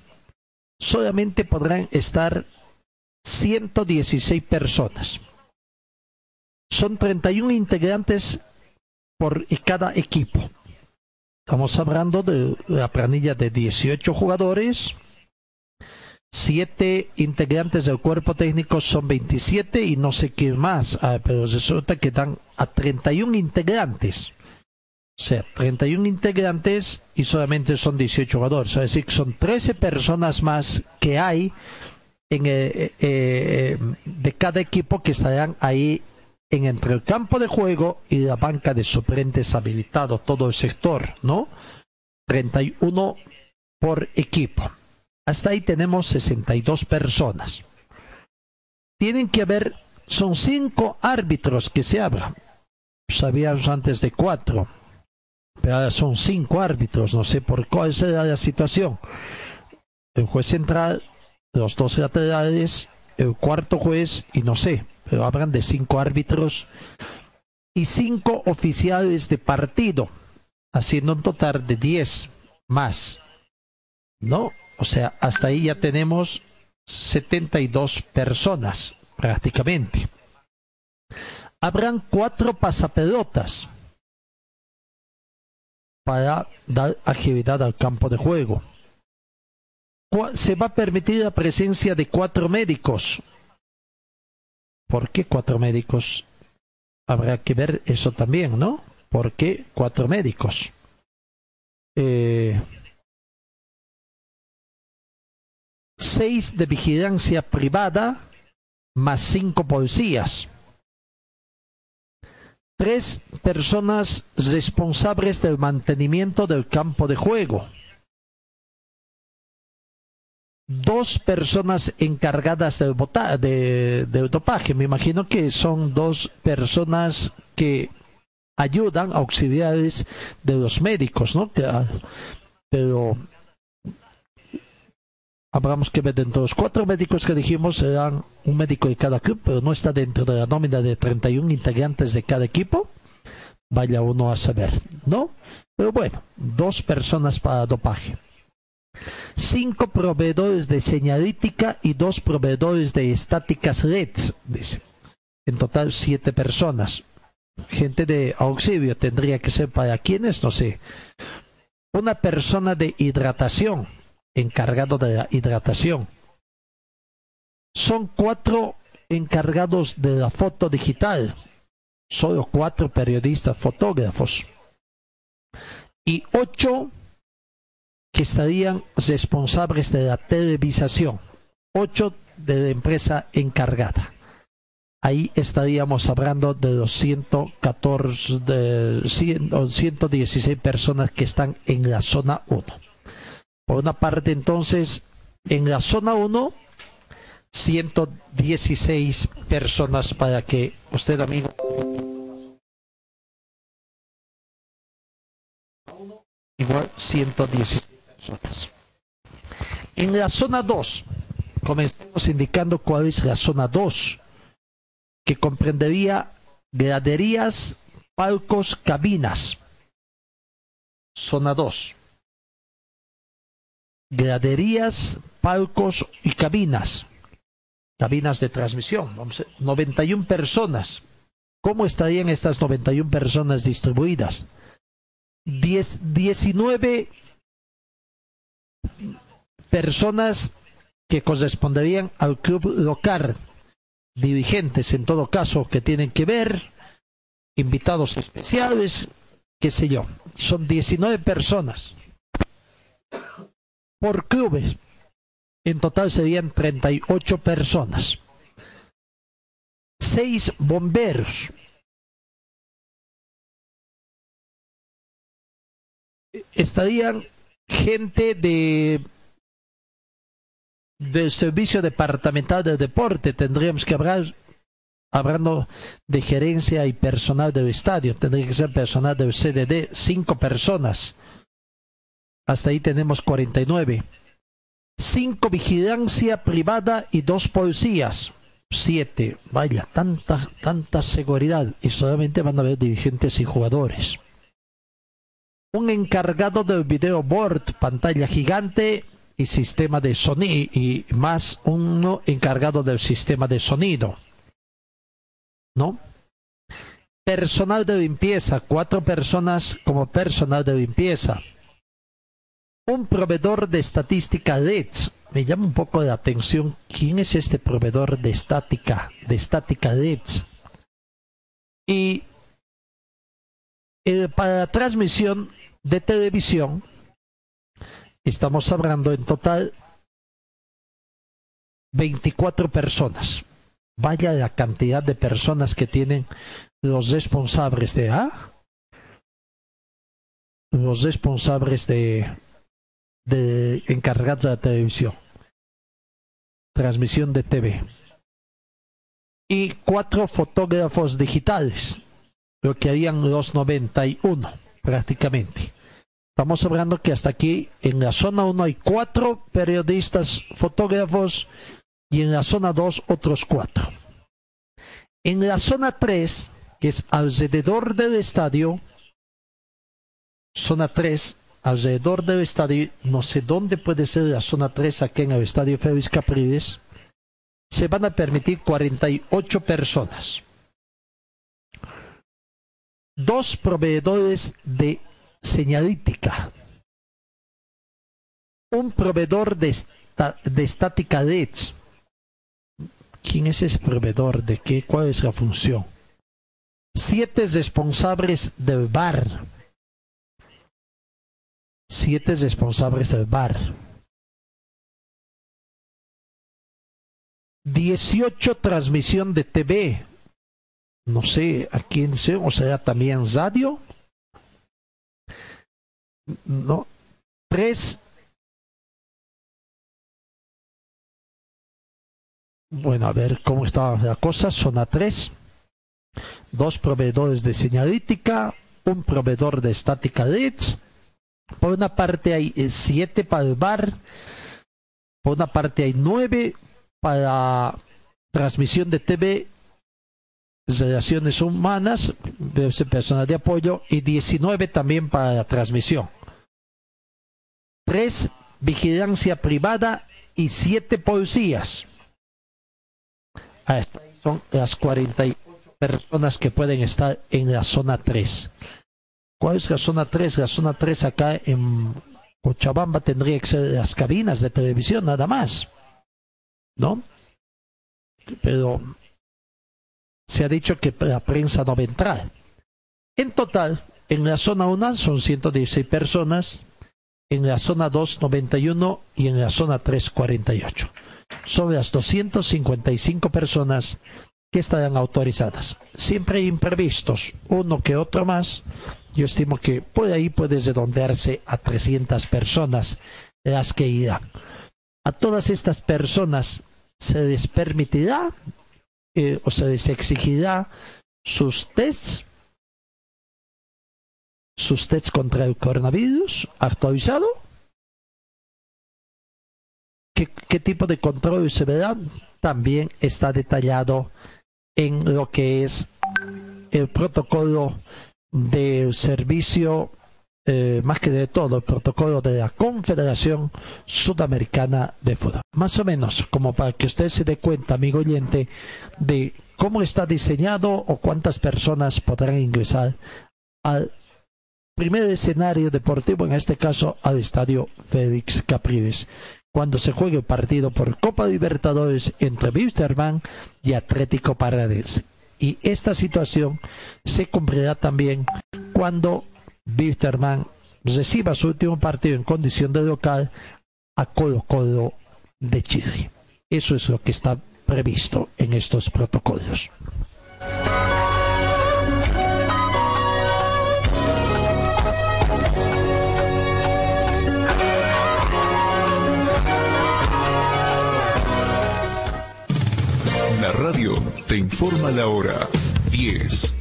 solamente podrán estar 116 personas son 31 integrantes por cada equipo. Estamos hablando de la planilla de 18 jugadores, 7 integrantes del cuerpo técnico son 27 y no sé qué más, ah, pero resulta que dan a 31 integrantes. O sea, 31 integrantes y solamente son 18 jugadores. Es decir, son 13 personas más que hay en, eh, eh, de cada equipo que estarán ahí en entre el campo de juego y la banca de suplentes habilitado, todo el sector, ¿no? 31 por equipo. Hasta ahí tenemos 62 personas. Tienen que haber, son cinco árbitros que se hablan. Sabíamos antes de cuatro, pero ahora son cinco árbitros, no sé por cuál será la situación. El juez central, los dos laterales, el cuarto juez y no sé, pero hablan de cinco árbitros y cinco oficiales de partido, haciendo un total de 10 más. ¿No? O sea, hasta ahí ya tenemos 72 personas prácticamente. Habrán cuatro pasapelotas para dar agilidad al campo de juego. Se va a permitir la presencia de cuatro médicos. ¿Por qué cuatro médicos? Habrá que ver eso también, ¿no? ¿Por qué cuatro médicos? Eh, seis de vigilancia privada más cinco policías. Tres personas responsables del mantenimiento del campo de juego. Dos personas encargadas de- del dopaje. Me imagino que son dos personas que ayudan, auxiliares de los médicos, ¿no? Ah, pero habremos que ver dentro de los cuatro médicos que dijimos serán un médico de cada club, pero no está dentro de la nómina de 31 integrantes de cada equipo. Vaya uno a saber, ¿no? Pero bueno, dos personas para dopaje. Cinco proveedores de señalítica y dos proveedores de estáticas LEDs, dice. En total siete personas. Gente de auxilio tendría que ser para quienes, no sé. Una persona de hidratación, encargado de la hidratación. Son cuatro encargados de la foto digital, solo cuatro periodistas fotógrafos y ocho que estarían responsables de la televisación, ocho de la empresa encargada. Ahí estaríamos hablando de los 114, de 100 o 116 personas que están en la zona 1. Por una parte, entonces, en la zona 1, 116 personas para que usted, amigo, igual 116 En la zona 2, comenzamos indicando cuál es la zona 2, que comprendería graderías, palcos, cabinas. Zona 2. Graderías, palcos y cabinas. Cabinas de transmisión. Vamos a, 91 personas. ¿Cómo estarían estas 91 personas distribuidas? 10, 19 personas que corresponderían al club local, dirigentes en todo caso que tienen que ver, invitados especiales, qué sé yo, son 19 personas por clubes. En total serían 38 personas. Seis bomberos. Estarían gente de del servicio departamental de deporte. Tendríamos que hablar hablando de gerencia y personal del estadio, tendría que ser personal del CDD, cinco personas. Hasta ahí tenemos 49. Cinco vigilancia privada y dos policías. Siete. Vaya, tanta, tanta seguridad. Y solamente van a haber dirigentes y jugadores. Un encargado del video board, pantalla gigante y sistema de sonido. Y más uno encargado del sistema de sonido ¿no? Personal de limpieza, cuatro personas como personal de limpieza. Un proveedor de estadística LEDs. Me llama un poco la atención quién es este proveedor de estática, de estática LEDs. Y eh, para transmisión de televisión, estamos hablando en total 24 personas. Vaya la cantidad de personas que tienen los responsables de A, los responsables de, de encargados de la televisión, transmisión de TV, y cuatro fotógrafos digitales, lo que harían los 91 prácticamente. Estamos hablando que hasta aquí en la zona 1 hay cuatro periodistas fotógrafos y en la zona 2 otros cuatro. En la zona 3, que es alrededor del estadio, zona 3, alrededor del estadio, no sé dónde puede ser la zona 3 aquí en el estadio Félix Capriles, se van a permitir 48 personas. Dos proveedores de señalítica. Un proveedor de, de estática LEDs ¿Quién es ese proveedor? ¿De qué? ¿Cuál es la función? Siete responsables del bar. Siete responsables del bar. 18 transmisión de TV. No sé a quién sea, o sea, también radio. No. Tres Bueno, a ver cómo está la cosa. Zona 3. Dos proveedores de señalítica. Un proveedor de estática leads. Por una parte hay 7 eh, para el bar. Por una parte hay 9 para transmisión de TV, relaciones humanas, personal de apoyo y 19 también para la transmisión. 3 vigilancia privada y 7 policías. Ah, son las 48 personas que pueden estar en la zona 3. ¿Cuál es la zona 3? La zona 3 acá en Cochabamba tendría que ser las cabinas de televisión, nada más. ¿No? Pero se ha dicho que la prensa no va a entrar. En total, en la zona 1 son 116 personas, en la zona 2 91 y en la zona 3 48 son las 255 personas que estarán autorizadas. Siempre hay imprevistos, uno que otro más. Yo estimo que por ahí puede redondearse a 300 personas las que irán. A todas estas personas se les permitirá eh, o se les exigirá sus tests, sus tests contra el coronavirus actualizado. ¿Qué, qué tipo de control se verá? También está detallado en lo que es el protocolo del servicio, eh, más que de todo, el protocolo de la Confederación Sudamericana de Fútbol. Más o menos, como para que usted se dé cuenta, amigo oyente, de cómo está diseñado o cuántas personas podrán ingresar al primer escenario deportivo, en este caso al estadio Félix Capriles, cuando se juegue el partido por Copa Libertadores entre Wisterman y Atlético Paranaense. Y esta situación se cumplirá también cuando Wisterman reciba su último partido en condición de local a Colo Colo de Chile. Eso es lo que está previsto en estos protocolos. La radio te informa la hora 10,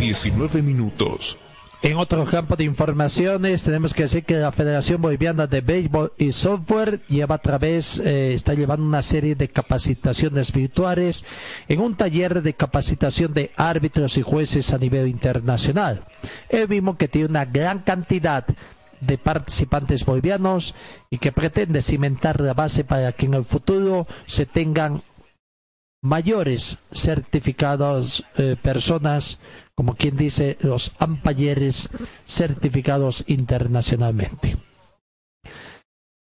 19 minutos. En otro campo de informaciones, tenemos que decir que la Federación Boliviana de Béisbol y Software lleva a través, eh, está llevando una serie de capacitaciones virtuales en un taller de capacitación de árbitros y jueces a nivel internacional. El mismo que tiene una gran cantidad de participantes bolivianos y que pretende cimentar la base para que en el futuro se tengan mayores certificados eh, personas, como quien dice, los ampayeres certificados internacionalmente.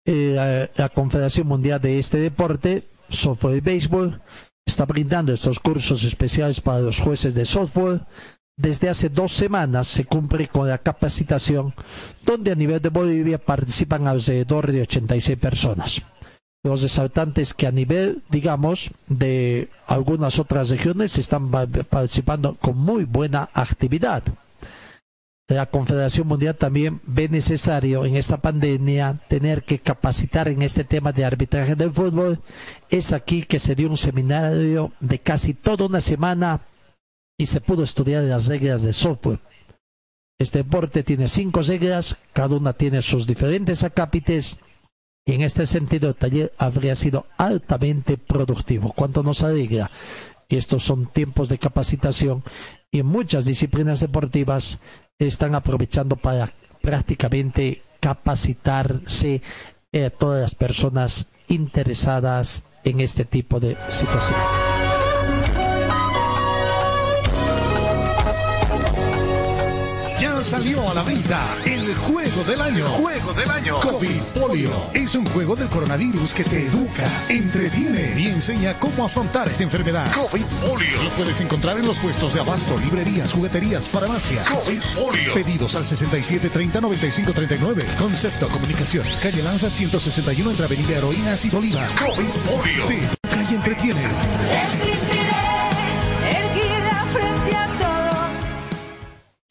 Eh, la, Confederación Mundial de este deporte, software y béisbol, está brindando estos cursos especiales para los jueces de software. Desde hace dos semanas se cumple con la capacitación, donde a nivel de Bolivia participan alrededor de 86 personas los resaltantes que a nivel, digamos, de algunas otras regiones están participando con muy buena actividad. La Confederación Mundial también ve necesario en esta pandemia tener que capacitar en este tema de arbitraje del fútbol. Es aquí que se dio un seminario de casi toda una semana y se pudo estudiar las reglas de software. Este deporte tiene cinco reglas, cada una tiene sus diferentes acápites y en este sentido, el taller habría sido altamente productivo. Cuanto nos alegra, estos son tiempos de capacitación y muchas disciplinas deportivas están aprovechando para prácticamente capacitarse a todas las personas interesadas en este tipo de situación. Ya salió a la venta juego del año. Juego del año. COVID Polio es un juego del coronavirus que te educa, entretiene y enseña cómo afrontar esta enfermedad. COVID Polio. Lo puedes encontrar en los puestos de abasto, librerías, jugueterías, farmacias. COVID Polio. Pedidos al 67 30 95 39. Concepto Comunicación. Calle Lanza 161 entre Avenida Heroínas y Bolívar. COVID Polio. Te educa y entretiene.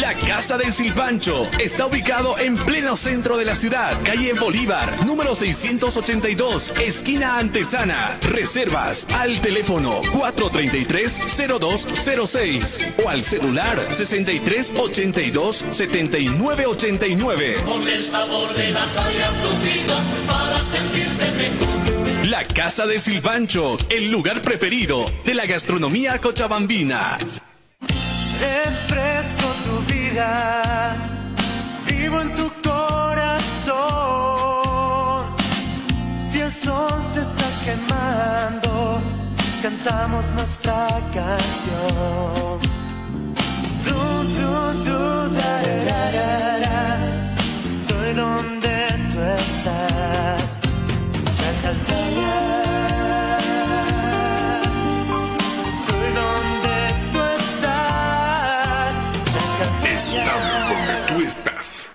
La Casa del Silpancho está ubicado en pleno centro de la ciudad, calle Bolívar, número 682, esquina Antesana. Reservas al teléfono 433-0206 o al celular 6382-7989. Con el sabor de la saya a tu vida para sentirte mejor. La Casa del Silpancho, el lugar preferido de la gastronomía cochabambina. Refresco tu vivo en tu corazón. Si el sol te está quemando, cantamos nuestra canción. Du, du, du, da, da, da. Estoy donde tú estás. Chacaltaya.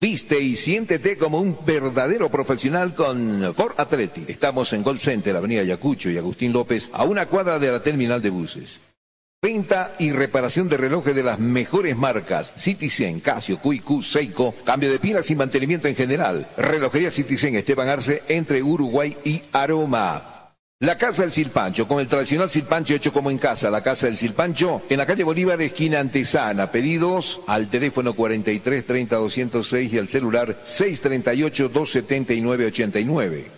Viste y siéntete como un verdadero profesional con Ford Athletic. Estamos en Gold Center, Avenida Yacucho y Agustín López, a una cuadra de la terminal de buses. Venta y reparación de relojes de las mejores marcas. Citizen, Casio, QQ, Seiko. Cambio de pilas y mantenimiento en general. Relojería Citizen Esteban Arce entre Uruguay y Aroma. La Casa del Silpancho, con el tradicional silpancho hecho como en casa. La Casa del Silpancho, en la calle Bolívar, esquina Antesana. Pedidos al teléfono 43 30 206 y al celular 638 279 89.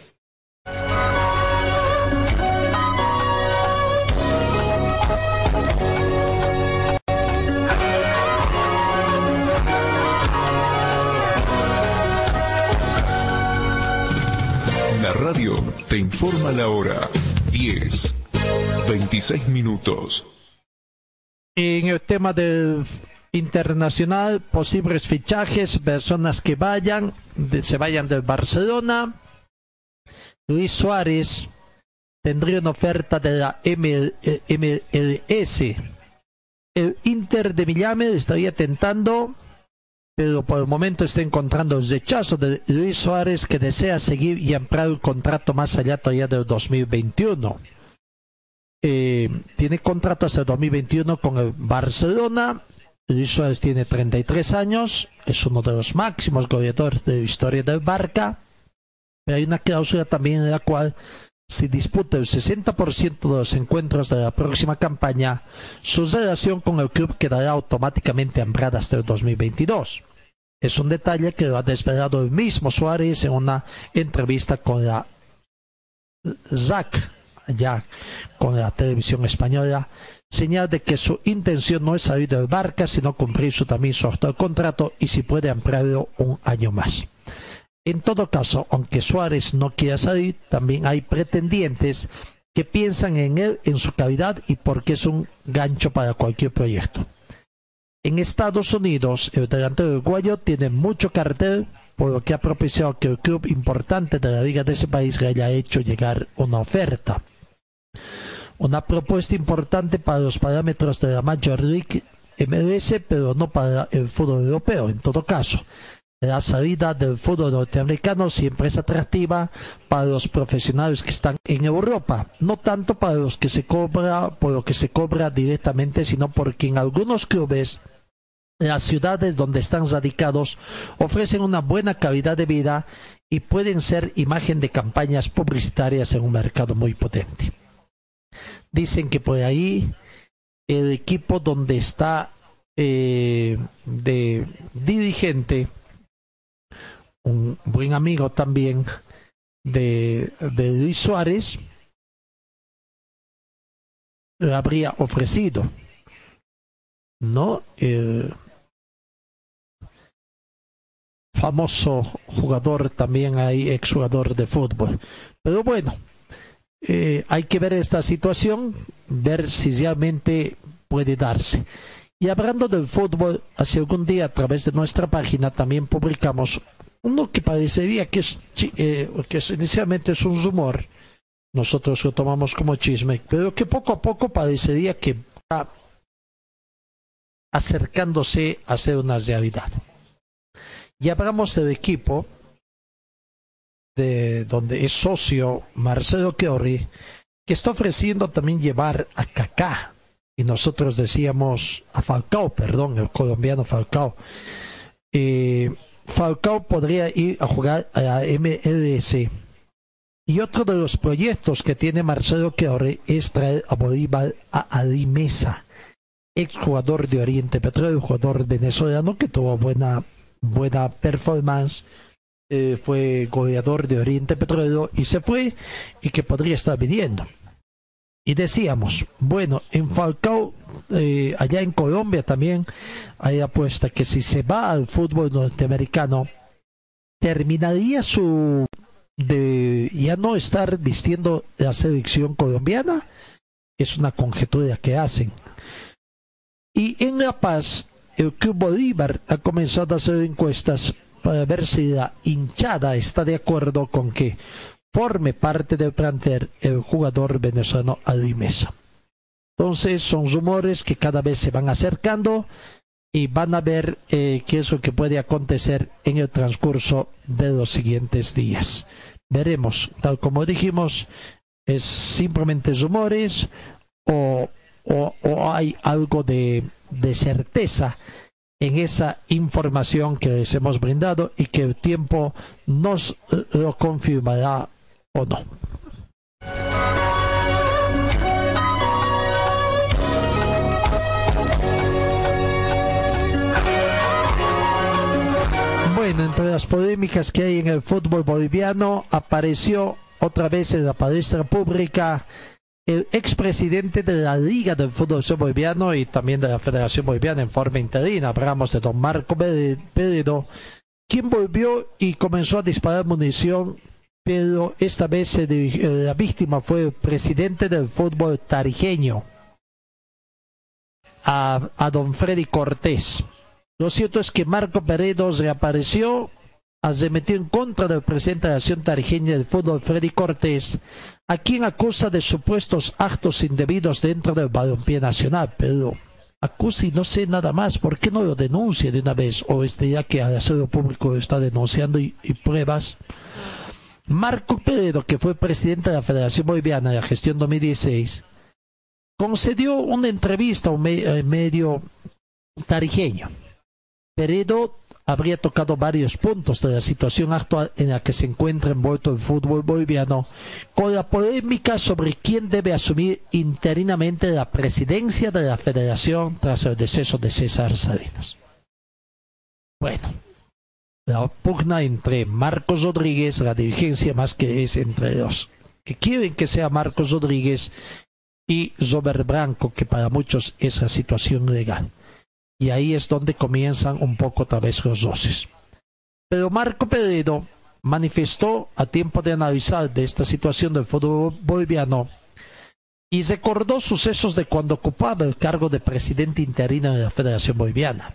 Te informa la hora 10, 26 minutos. En el tema del internacional, posibles fichajes, personas que vayan, se vayan del Barcelona. Luis Suárez tendría una oferta de la ML eh, MLS. El Inter de Miami estaría tentando, pero por el momento está encontrando el rechazo de Luis Suárez que desea seguir y ampliar el contrato más allá todavía del 2021 eh, tiene contrato hasta el 2021 con el Barcelona. Luis Suárez tiene 33 años, es uno de los máximos goleadores de la historia del Barca. Pero hay una cláusula también en la cual, si disputa el 60% de los encuentros de la próxima campaña, su relación con el club quedará automáticamente ampliada hasta el 2022. Es un detalle que lo ha desvelado el mismo Suárez en una entrevista con la ZAC, ya con la televisión española, señal de que su intención no es salir del Barca, sino cumplir su también su actual contrato y si puede ampliarlo un año más. En todo caso, aunque Suárez no quiera salir, también hay pretendientes que piensan en él, en su calidad y porque es un gancho para cualquier proyecto. En Estados Unidos, el delantero uruguayo tiene mucho cartel, por lo que ha propiciado que el club importante de la liga de ese país le haya hecho llegar una oferta. Una propuesta importante para los parámetros de la Major League MLS, pero no para el fútbol europeo, en todo caso. La salida del fútbol norteamericano siempre es atractiva para los profesionales que están en Europa, no tanto para los que se cobra por lo que se cobra directamente, sino porque en algunos clubes las ciudades donde están radicados ofrecen una buena calidad de vida y pueden ser imagen de campañas publicitarias en un mercado muy potente. Dicen que por ahí el equipo donde está eh, de dirigente, un buen amigo también de, de Luis Suárez le habría ofrecido. ¿No? Famoso jugador también hay exjugador de fútbol. Pero bueno, eh, hay que ver esta situación, ver si realmente puede darse. Y hablando del fútbol, hace algún día a través de nuestra página también publicamos uno que parecería que, es, eh, que inicialmente es un rumor, nosotros lo tomamos como chisme, pero que poco a poco parecería que va acercándose a ser una realidad. Y hablamos del equipo de donde es socio Marcelo Chiorri, que está ofreciendo también llevar a Kaká. Y nosotros decíamos a Falcao, perdón, el colombiano Falcao. Eh, Falcao podría ir a jugar a la MLS. Y otro de los proyectos que tiene Marcelo Chiorri es traer a Bolívar a Ali Mesa, ex jugador de Oriente Petróleo, jugador venezolano que tuvo buena, buena performance eh, fue goleador de Oriente Petróleo y se fue y que podría estar viniendo. Y decíamos, bueno, en Falcao, eh, allá en Colombia también hay apuesta que si se va al fútbol norteamericano, terminaría su de ya no estar vistiendo la selección colombiana. Es una conjetura que hacen. Y en La Paz, el Club Bolívar ha comenzado a hacer encuestas para ver si la hinchada está de acuerdo con que forme parte del plantel el jugador venezolano Alimesa. Entonces son rumores que cada vez se van acercando y van a ver eh, qué es lo que puede acontecer en el transcurso de los siguientes días. Veremos, tal como dijimos, es simplemente rumores o, o, hay algo de, de certeza en esa información que les hemos brindado y que el tiempo nos eh, lo confirmará o no. Bueno, entre las polémicas que hay en el fútbol boliviano, apareció otra vez en la palestra pública el expresidente de la Liga del Fútbol Boliviano y también de la Federación Boliviana en forma interina. Hablamos de don Marco Pedro, quien volvió y comenzó a disparar munición, pero esta vez eh, la víctima fue el presidente del fútbol tarijeño, a, a don Freddy Cortés. Lo cierto es que Marco Peredo reapareció, se metió en contra del presidente de la Nación Tarijeña del Fútbol, Freddy Cortés, a quien acusa de supuestos actos indebidos dentro del balompié nacional, pero acusa y no sé nada más, ¿por qué no lo denuncia de una vez? O este ya que al hacerlo público lo está denunciando y, pruebas. Marco Peredo, que fue presidente de la Federación Boliviana de la gestión 2016, concedió una entrevista a un eh, medio tarijeño. Peredo habría tocado varios puntos de la situación actual en la que se encuentra envuelto el fútbol boliviano, con la polémica sobre quién debe asumir interinamente la presidencia de la federación tras el deceso de César Salinas. Bueno, la pugna entre Marcos Rodríguez, la dirigencia más que es entre los que quieren que sea Marcos Rodríguez y Robert Branco, que para muchos es la situación legal y ahí es donde comienzan un poco otra vez los roces. Pero Marco Peredo manifestó a tiempo de analizar de esta situación del fútbol boliviano y recordó sucesos de cuando ocupaba el cargo de presidente interino de la Federación Boliviana.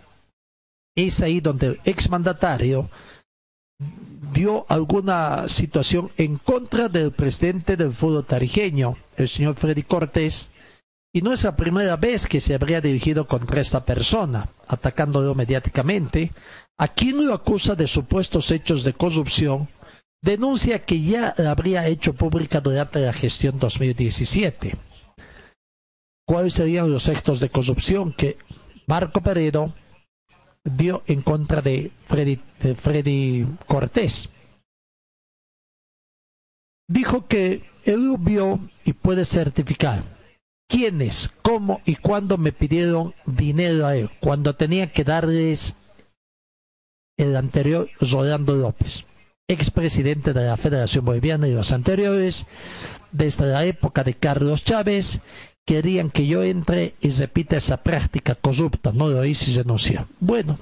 Es ahí donde el exmandatario dio alguna situación en contra del presidente del fútbol tarijeño, el señor Freddy Cortés, y no es la primera vez que se habría dirigido contra esta persona, atacándolo mediáticamente, a quien lo acusa de supuestos hechos de corrupción, denuncia que ya la habría hecho pública durante la gestión 2017. ¿Cuáles serían los actos de corrupción que Marco Peredo dio en contra de Freddy, de Freddy Cortés? Dijo que él vio y puede certificar quiénes, cómo y cuándo me pidieron dinero a él, cuando tenía que darles el anterior Rolando López. expresidente de la Federación Boliviana y los anteriores, desde la época de Carlos Chávez, querían que yo entre y repita esa práctica corrupta, no lo hice y renunció. Bueno,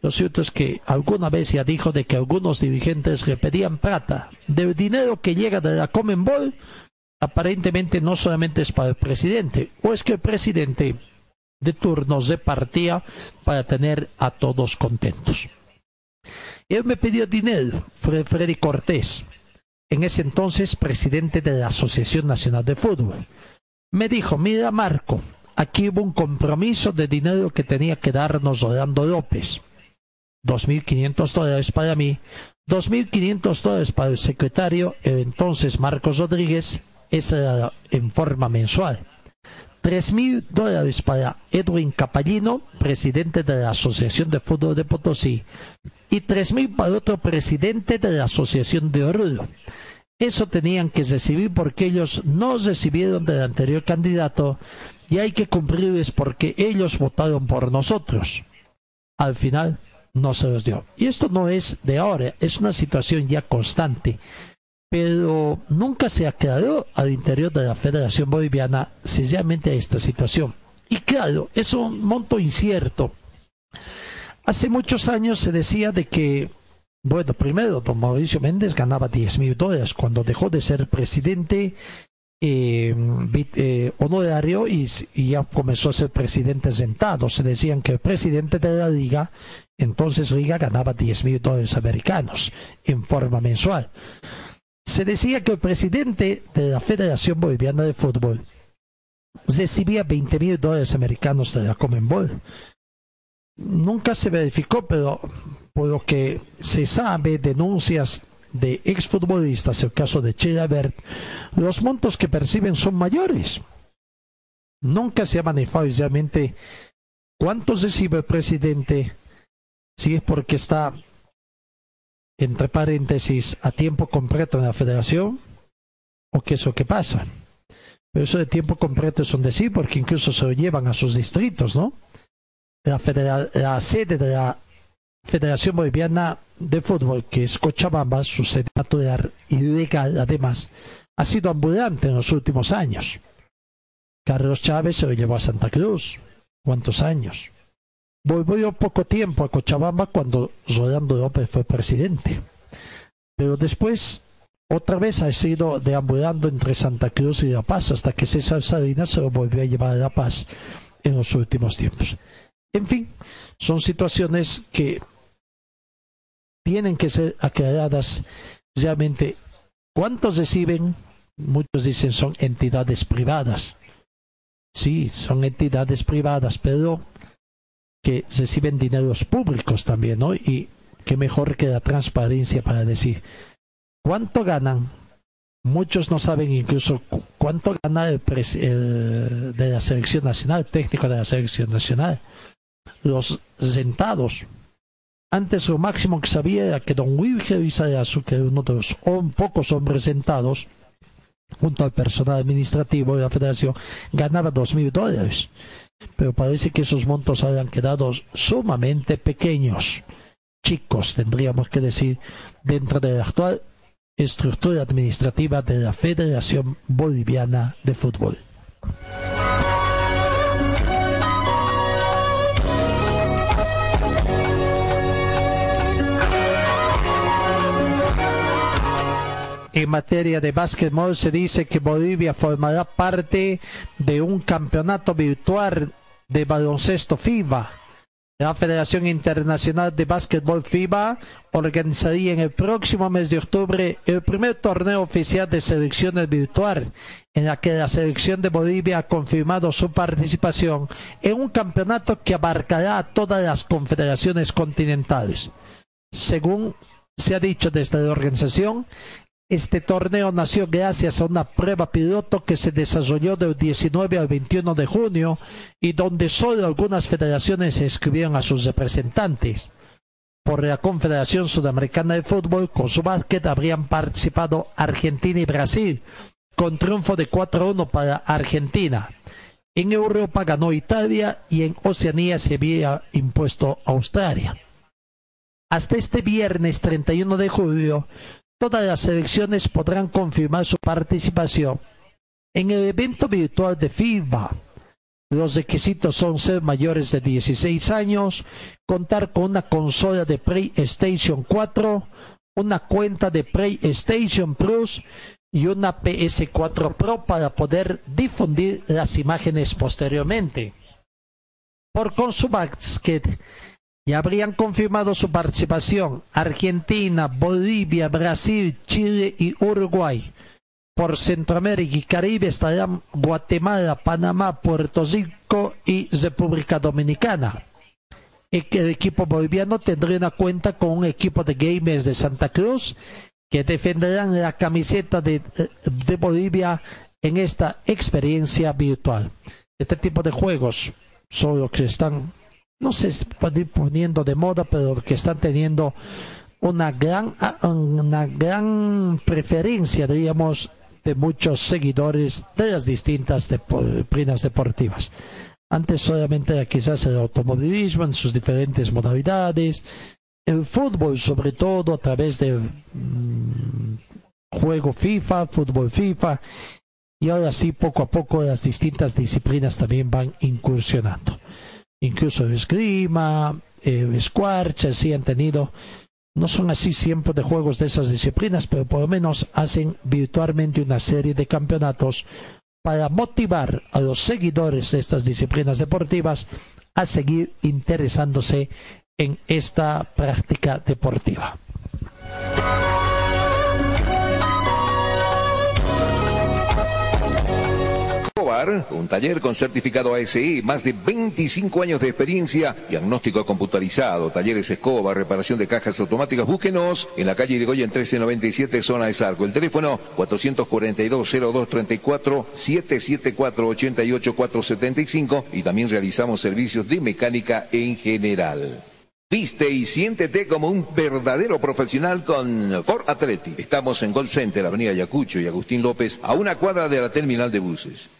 lo cierto es que alguna vez ya dijo de que algunos dirigentes le pedían plata del dinero que llega de la Comenbol, aparentemente no solamente es para el presidente, o es que el presidente de turno repartía para tener a todos contentos. Él me pidió dinero, Freddy Cortés, en ese entonces presidente de la Asociación Nacional de Fútbol. Me dijo, mira Marco, aquí hubo un compromiso de dinero que tenía que darnos Orlando López. 2.500 dólares para mí, 2.500 dólares para el secretario, el entonces Marcos Rodríguez, era en forma mensual. 3.000 dólares para Edwin Capallino, presidente de la Asociación de Fútbol de Potosí, y 3.000 para otro presidente de la Asociación de Oruro. Eso tenían que recibir porque ellos no recibieron del anterior candidato y hay que cumplirles porque ellos votaron por nosotros. Al final no se los dio. Y esto no es de ahora, es una situación ya constante. Pero nunca se aclaró al interior de la Federación Boliviana sencillamente esta situación. Y claro, es un monto incierto. Hace muchos años se decía de que, bueno, primero don Mauricio Méndez ganaba 10 mil dólares cuando dejó de ser presidente eh, eh, honorario y, y, ya comenzó a ser presidente sentado. Se decían que el presidente de la liga entonces Liga ganaba 10 mil dólares americanos en forma mensual. Se decía que el presidente de la Federación Boliviana de Fútbol recibía 20 mil dólares americanos de la Comenbol. Nunca se verificó, pero por lo que se sabe, denuncias de exfutbolistas, el caso de Chilabert, los montos que perciben son mayores. Nunca se ha manifestado realmente cuántos recibe el presidente si es porque está, entre paréntesis, a tiempo completo en la federación, o qué es lo que pasa. Pero eso de tiempo completo es un decir, porque incluso se lo llevan a sus distritos, ¿no? La, la sede de la Federación Boliviana de Fútbol, que es Cochabamba, su sede natural y legal, además, ha sido ambulante en los últimos años. Carlos Chávez se lo llevó a Santa Cruz. ¿Cuántos años? Volvió poco tiempo a Cochabamba cuando Rolando López fue presidente. Pero después, otra vez ha sido deambulando entre Santa Cruz y La Paz hasta que César Salinas se lo volvió a llevar a La Paz en los últimos tiempos. En fin, son situaciones que tienen que ser aclaradas realmente. ¿Cuántos reciben? Muchos dicen son entidades privadas. Sí, son entidades privadas, pero que reciben dineros públicos también, ¿no? Y qué mejor que la transparencia para decir cuánto ganan. Muchos no saben incluso cuánto gana el, de la selección nacional, técnico de la selección nacional. Los sentados. Antes lo máximo que sabía era que don Wilger Isayasu, que era uno de los pocos hombres sentados, junto al personal administrativo de la federación, ganaba dos mil dólares pero parece que esos montos hayan quedado sumamente pequeños, chicos, tendríamos que decir, dentro de la actual estructura administrativa de la Federación Boliviana de Fútbol. En materia de básquetbol se dice que Bolivia formará parte de un campeonato virtual de baloncesto FIBA. La Federación Internacional de Básquetbol FIBA organizaría en el próximo mes de octubre el primer torneo oficial de selecciones virtual, en la que la selección de Bolivia ha confirmado su participación en un campeonato que abarcará a todas las confederaciones continentales. Según se ha dicho desde la organización, este torneo nació gracias a una prueba piloto que se desarrolló del 19 al 21 de junio y donde solo algunas federaciones se inscribieron a sus representantes. Por la Confederación Sudamericana de Fútbol, con su básquet habrían participado Argentina y Brasil, con triunfo de 4-1 para Argentina. En Europa ganó Italia y en Oceanía se había impuesto Australia. Hasta este viernes 31 de julio, todas las selecciones podrán confirmar su participación en el evento virtual de FIBA. Los requisitos son ser mayores de 16 años, contar con una consola de PlayStation 4, una cuenta de PlayStation Plus y una PS4 Pro para poder difundir las imágenes posteriormente. Por Consubasket ya habrían confirmado su participación Argentina, Bolivia, Brasil, Chile y Uruguay. Por Centroamérica y Caribe estarán Guatemala, Panamá, Puerto Rico y República Dominicana. El equipo boliviano tendrá una cuenta con un equipo de gamers de Santa Cruz que defenderán la camiseta de, de Bolivia en esta experiencia virtual. Este tipo de juegos son los que están, no pueden ir poniendo de moda, pero que están teniendo una gran, una gran preferencia, diríamos, de muchos seguidores de las distintas disciplinas deportivas. Antes solamente era quizás el automovilismo en sus diferentes modalidades, el fútbol sobre todo a través del mm, juego FIFA, fútbol FIFA, y ahora sí poco a poco las distintas disciplinas también van incursionando. Incluso esgrima, el squash, así han tenido no son así siempre de juegos de esas disciplinas, pero por lo menos hacen virtualmente una serie de campeonatos para motivar a los seguidores de estas disciplinas deportivas a seguir interesándose en esta práctica deportiva. Un taller con certificado ASI, más de 25 años de experiencia, diagnóstico computarizado, talleres Escobar, reparación de cajas automáticas. Búsquenos en la calle de Goya en 1397, zona de Sarco. El teléfono 442-0234, 774-88475 y también realizamos servicios de mecánica en general. Viste y siéntete como un verdadero profesional con Ford Athletic. Estamos en Gold Center, Avenida Yacucho y Agustín López, a una cuadra de la terminal de buses.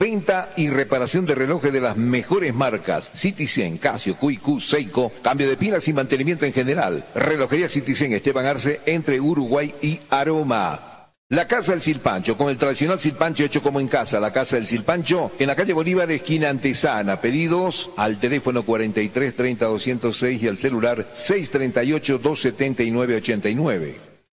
Venta y reparación de relojes de las mejores marcas. Citizen, Casio, QQ, Seiko. Cambio de pilas y mantenimiento en general. Relojería Citizen Esteban Arce entre Uruguay y Aroma. La Casa del Silpancho, con el tradicional silpancho hecho como en casa. La Casa del Silpancho, en la calle Bolívar, esquina Antesana. Pedidos al teléfono 43 30 206 y al celular 638 279 89.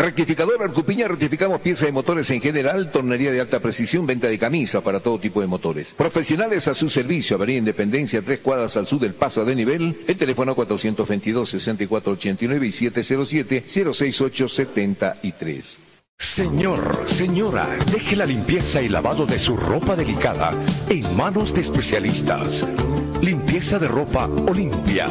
Rectificador Arcupiña, rectificamos piezas de motores en general, tornería de alta precisión, venta de camisas para todo tipo de motores. Profesionales a su servicio, Avenida Independencia, tres cuadras al sur del paso de nivel, el teléfono 422-6489 y 707-06873. Señor, señora, deje la limpieza y lavado de su ropa delicada en manos de especialistas. Limpieza de ropa Olimpia.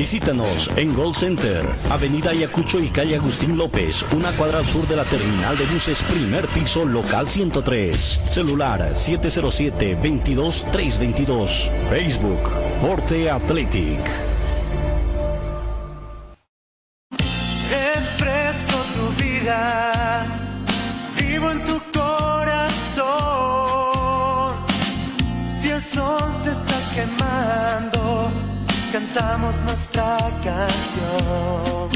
Visítanos en Gold Center, Avenida Ayacucho y calle Agustín López, una cuadra al sur de la terminal de buses, primer piso, local 103. Celular 707-22322. Facebook, Forte Athletic. Refresco tu vida, vivo en tu corazón. Si el sol te está quemando, cantamos nuestra canción.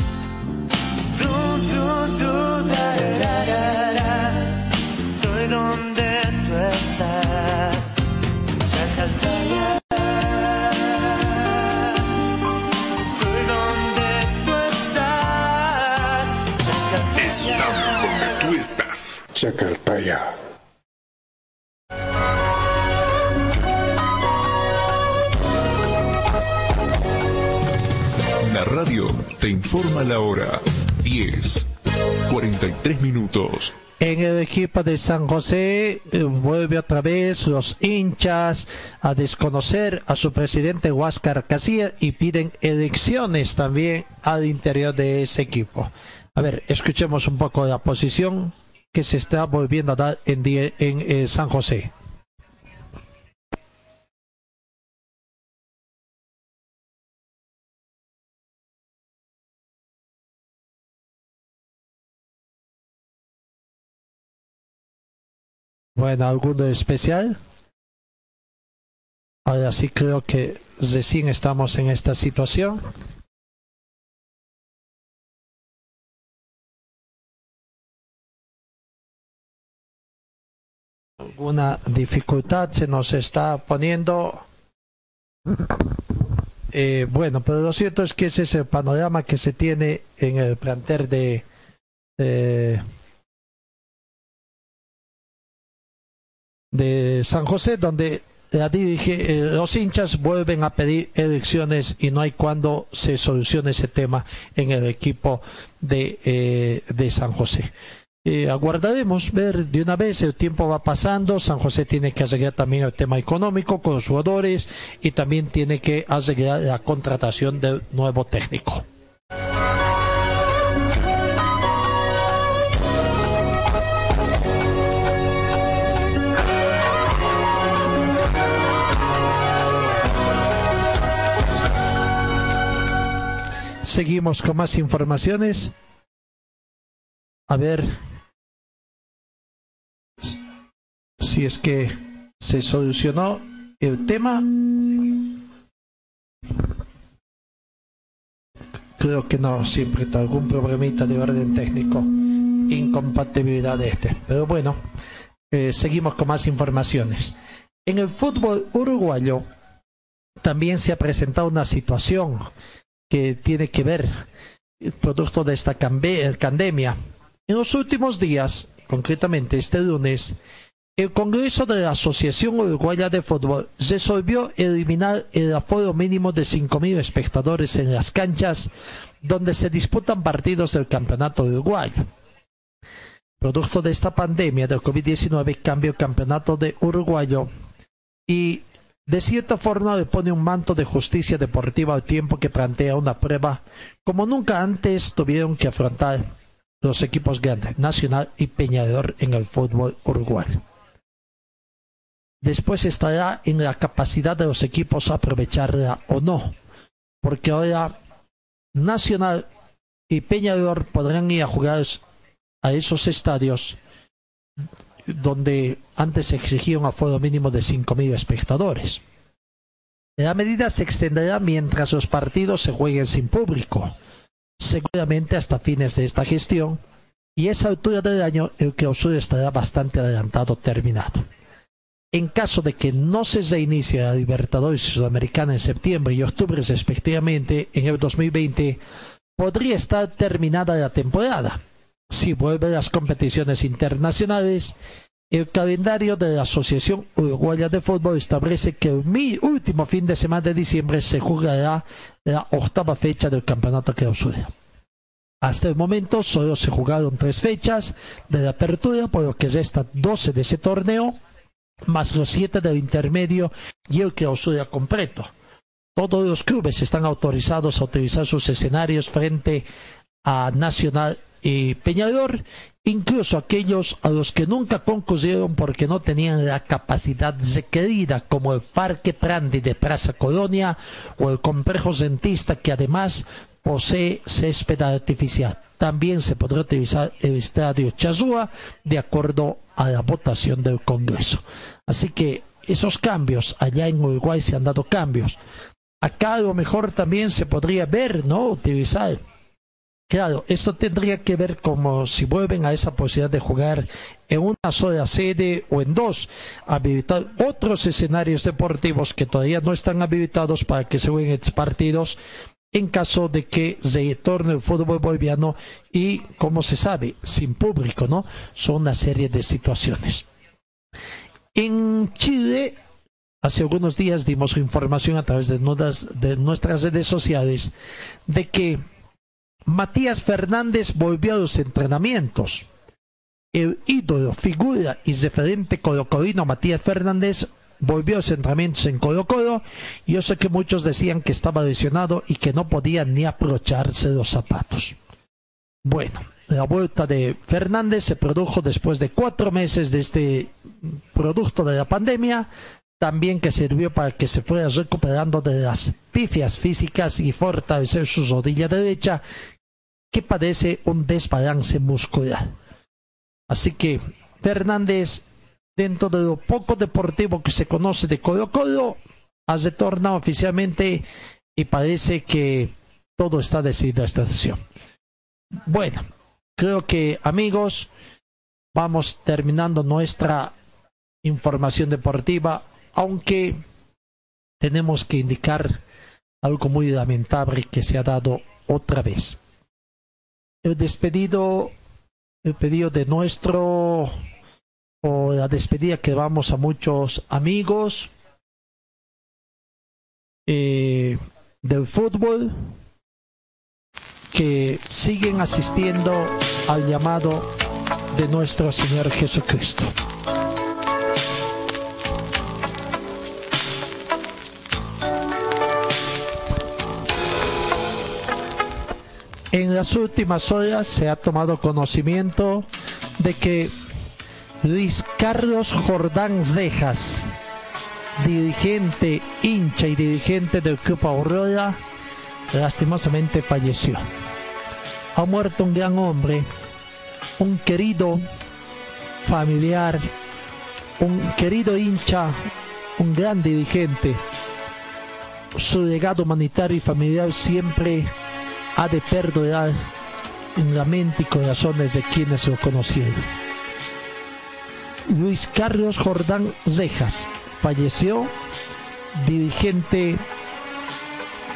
Du, du, du, da, da, Estoy donde tú estás. Chacaltaya. Estoy donde tú estás. Chacaltaya. Estamos donde tú estás. Radio te informa la hora 10, 43 minutos. En el equipo de San José eh, vuelve otra vez los hinchas a desconocer a su presidente Huáscar Casilla y piden elecciones también al interior de ese equipo. A ver, escuchemos un poco la posición que se está volviendo a dar en, die- en eh, San José. Bueno, ¿alguno especial? Ahora sí creo que recién estamos en esta situación. Alguna dificultad se nos está poniendo. Eh, bueno, pero lo cierto es que ese es el panorama que se tiene en el plantel de, eh, de San José, donde dirige, eh, los hinchas vuelven a pedir elecciones y no hay cuando se solucione ese tema en el equipo de, eh, de San José. Eh, aguardaremos ver de una vez, el tiempo va pasando, San José tiene que arreglar también el tema económico con los jugadores y también tiene que arreglar la contratación del nuevo técnico. Seguimos con más informaciones. A ver si es que se solucionó el tema. Creo que no, siempre está algún problemita de orden técnico, incompatibilidad de este. Pero bueno, eh, seguimos con más informaciones. En el fútbol uruguayo también se ha presentado una situación que tiene que ver el producto de esta cambe- pandemia. En los últimos días, concretamente este lunes, el Congreso de la Asociación Uruguaya de Fútbol resolvió eliminar el aforo mínimo de 5.000 espectadores en las canchas donde se disputan partidos del Campeonato Uruguayo. Producto de esta pandemia del COVID-19 cambió el Campeonato de Uruguayo y de cierta forma le pone un manto de justicia deportiva al tiempo que plantea una prueba como nunca antes tuvieron que afrontar los equipos grandes, Nacional y Peñador en el fútbol uruguayo. Después estará en la capacidad de los equipos aprovecharla o no, porque ahora Nacional y Peñador podrán ir a jugar a esos estadios donde antes se exigía un aforo mínimo de 5.000 espectadores. La medida se extenderá mientras los partidos se jueguen sin público, seguramente hasta fines de esta gestión, y a esa altura del año el clausura estará bastante adelantado terminado. En caso de que no se reinicie la Libertadores Sudamericana en septiembre y octubre respectivamente en el 2020, podría estar terminada la temporada. Si vuelven las competiciones internacionales, el calendario de la Asociación Uruguaya de Fútbol establece que el mi- último fin de semana de diciembre se jugará la octava fecha del campeonato clausura. Hasta el momento solo se jugaron tres fechas de la apertura, por lo que resta 12 de ese torneo, más los siete del intermedio y el clausura completo. Todos los clubes están autorizados a utilizar sus escenarios frente a Nacional y Peñador, incluso aquellos a los que nunca concurrieron porque no tenían la capacidad requerida, como el Parque Prandi de Plaza Colonia o el complejo Rentista, que además posee césped artificial. También se podrá utilizar el estadio Chazúa de acuerdo a la votación del Congreso. Así que esos cambios, allá en Uruguay se han dado cambios. Acá a lo mejor también se podría ver, ¿no? Utilizar Claro, esto tendría que ver como si vuelven a esa posibilidad de jugar en una sola sede o en dos, habilitar otros escenarios deportivos que todavía no están habilitados para que se jueguen partidos en caso de que se torne el fútbol boliviano y, como se sabe, sin público, ¿no? Son una serie de situaciones. En Chile, hace algunos días dimos información a través de nuestras redes sociales de que Matías Fernández volvió a los entrenamientos. El ídolo, figura y referente colocolino Matías Fernández volvió a los entrenamientos en Colo Colo. Yo sé que muchos decían que estaba lesionado y que no podía ni aprocharse los zapatos. Bueno, la vuelta de Fernández se produjo después de cuatro meses de este producto de la pandemia, también que sirvió para que se fuera recuperando de las pifias físicas y fortalecer su rodilla derecha que padece un desbalance muscular. Así que Fernández, dentro de lo poco deportivo que se conoce de Colo Colo, ha retornado oficialmente y parece que todo está decidido a esta sesión. Bueno, creo que amigos, vamos terminando nuestra información deportiva, aunque tenemos que indicar algo muy lamentable que se ha dado otra vez el despedido, el pedido de nuestro, o la despedida que vamos a muchos amigos eh, del fútbol que siguen asistiendo al llamado de nuestro Señor Jesucristo. En las últimas horas se ha tomado conocimiento de que Luis Carlos Jordán Cejas, dirigente, hincha y dirigente del Club Aurora, lastimosamente falleció. Ha muerto un gran hombre, un querido familiar, un querido hincha, un gran dirigente. Su legado humanitario y familiar siempre ha de perdonar en la mente y corazones de quienes lo conocieron. Luis Carlos Jordán Rejas falleció, dirigente,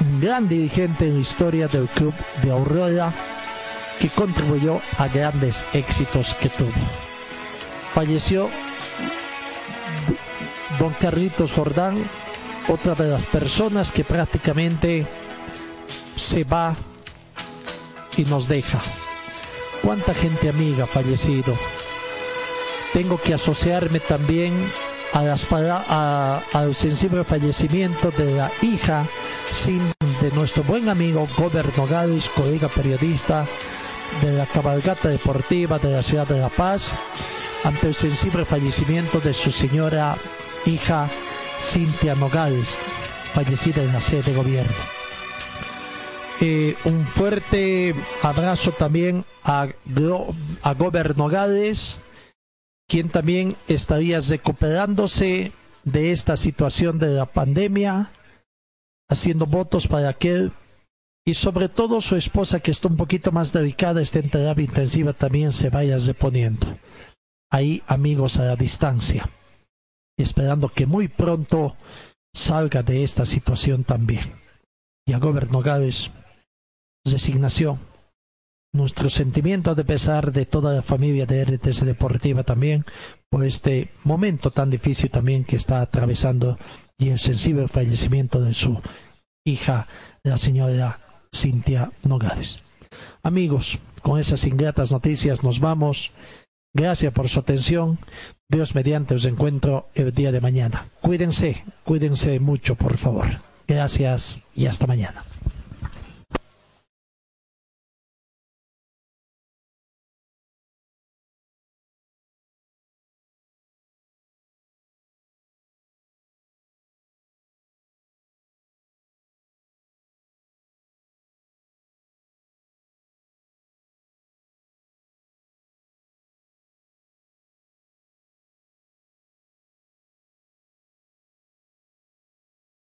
un gran dirigente en la historia del club de Aurora, que contribuyó a grandes éxitos que tuvo. Falleció don Carlitos Jordán, otra de las personas que prácticamente se va y nos deja. ¿Cuánta gente amiga ha fallecido? Tengo que asociarme también a las, al sensible fallecimiento de la hija sin, de nuestro buen amigo Goberno Nogales, colega periodista de la cabalgata deportiva de la ciudad de La Paz, ante el sensible fallecimiento de su señora hija Cintia Nogales, fallecida en la sede de gobierno. Eh, un fuerte abrazo también a, a Gobernogades, quien también estaría recuperándose de esta situación de la pandemia, haciendo votos para que y sobre todo su esposa que está un poquito más delicada, está en terapia intensiva, también se vaya reponiendo. Ahí amigos a la distancia, esperando que muy pronto salga de esta situación también. Y a Gobernogades resignación. Nuestro sentimiento de pesar de toda la familia de RTS Deportiva también por este momento tan difícil también que está atravesando y el sensible fallecimiento de su hija, la señora Cintia Nogales. Amigos, con esas ingratas noticias nos vamos. Gracias por su atención. Dios mediante os encuentro el día de mañana. Cuídense, cuídense mucho, por favor. Gracias y hasta mañana.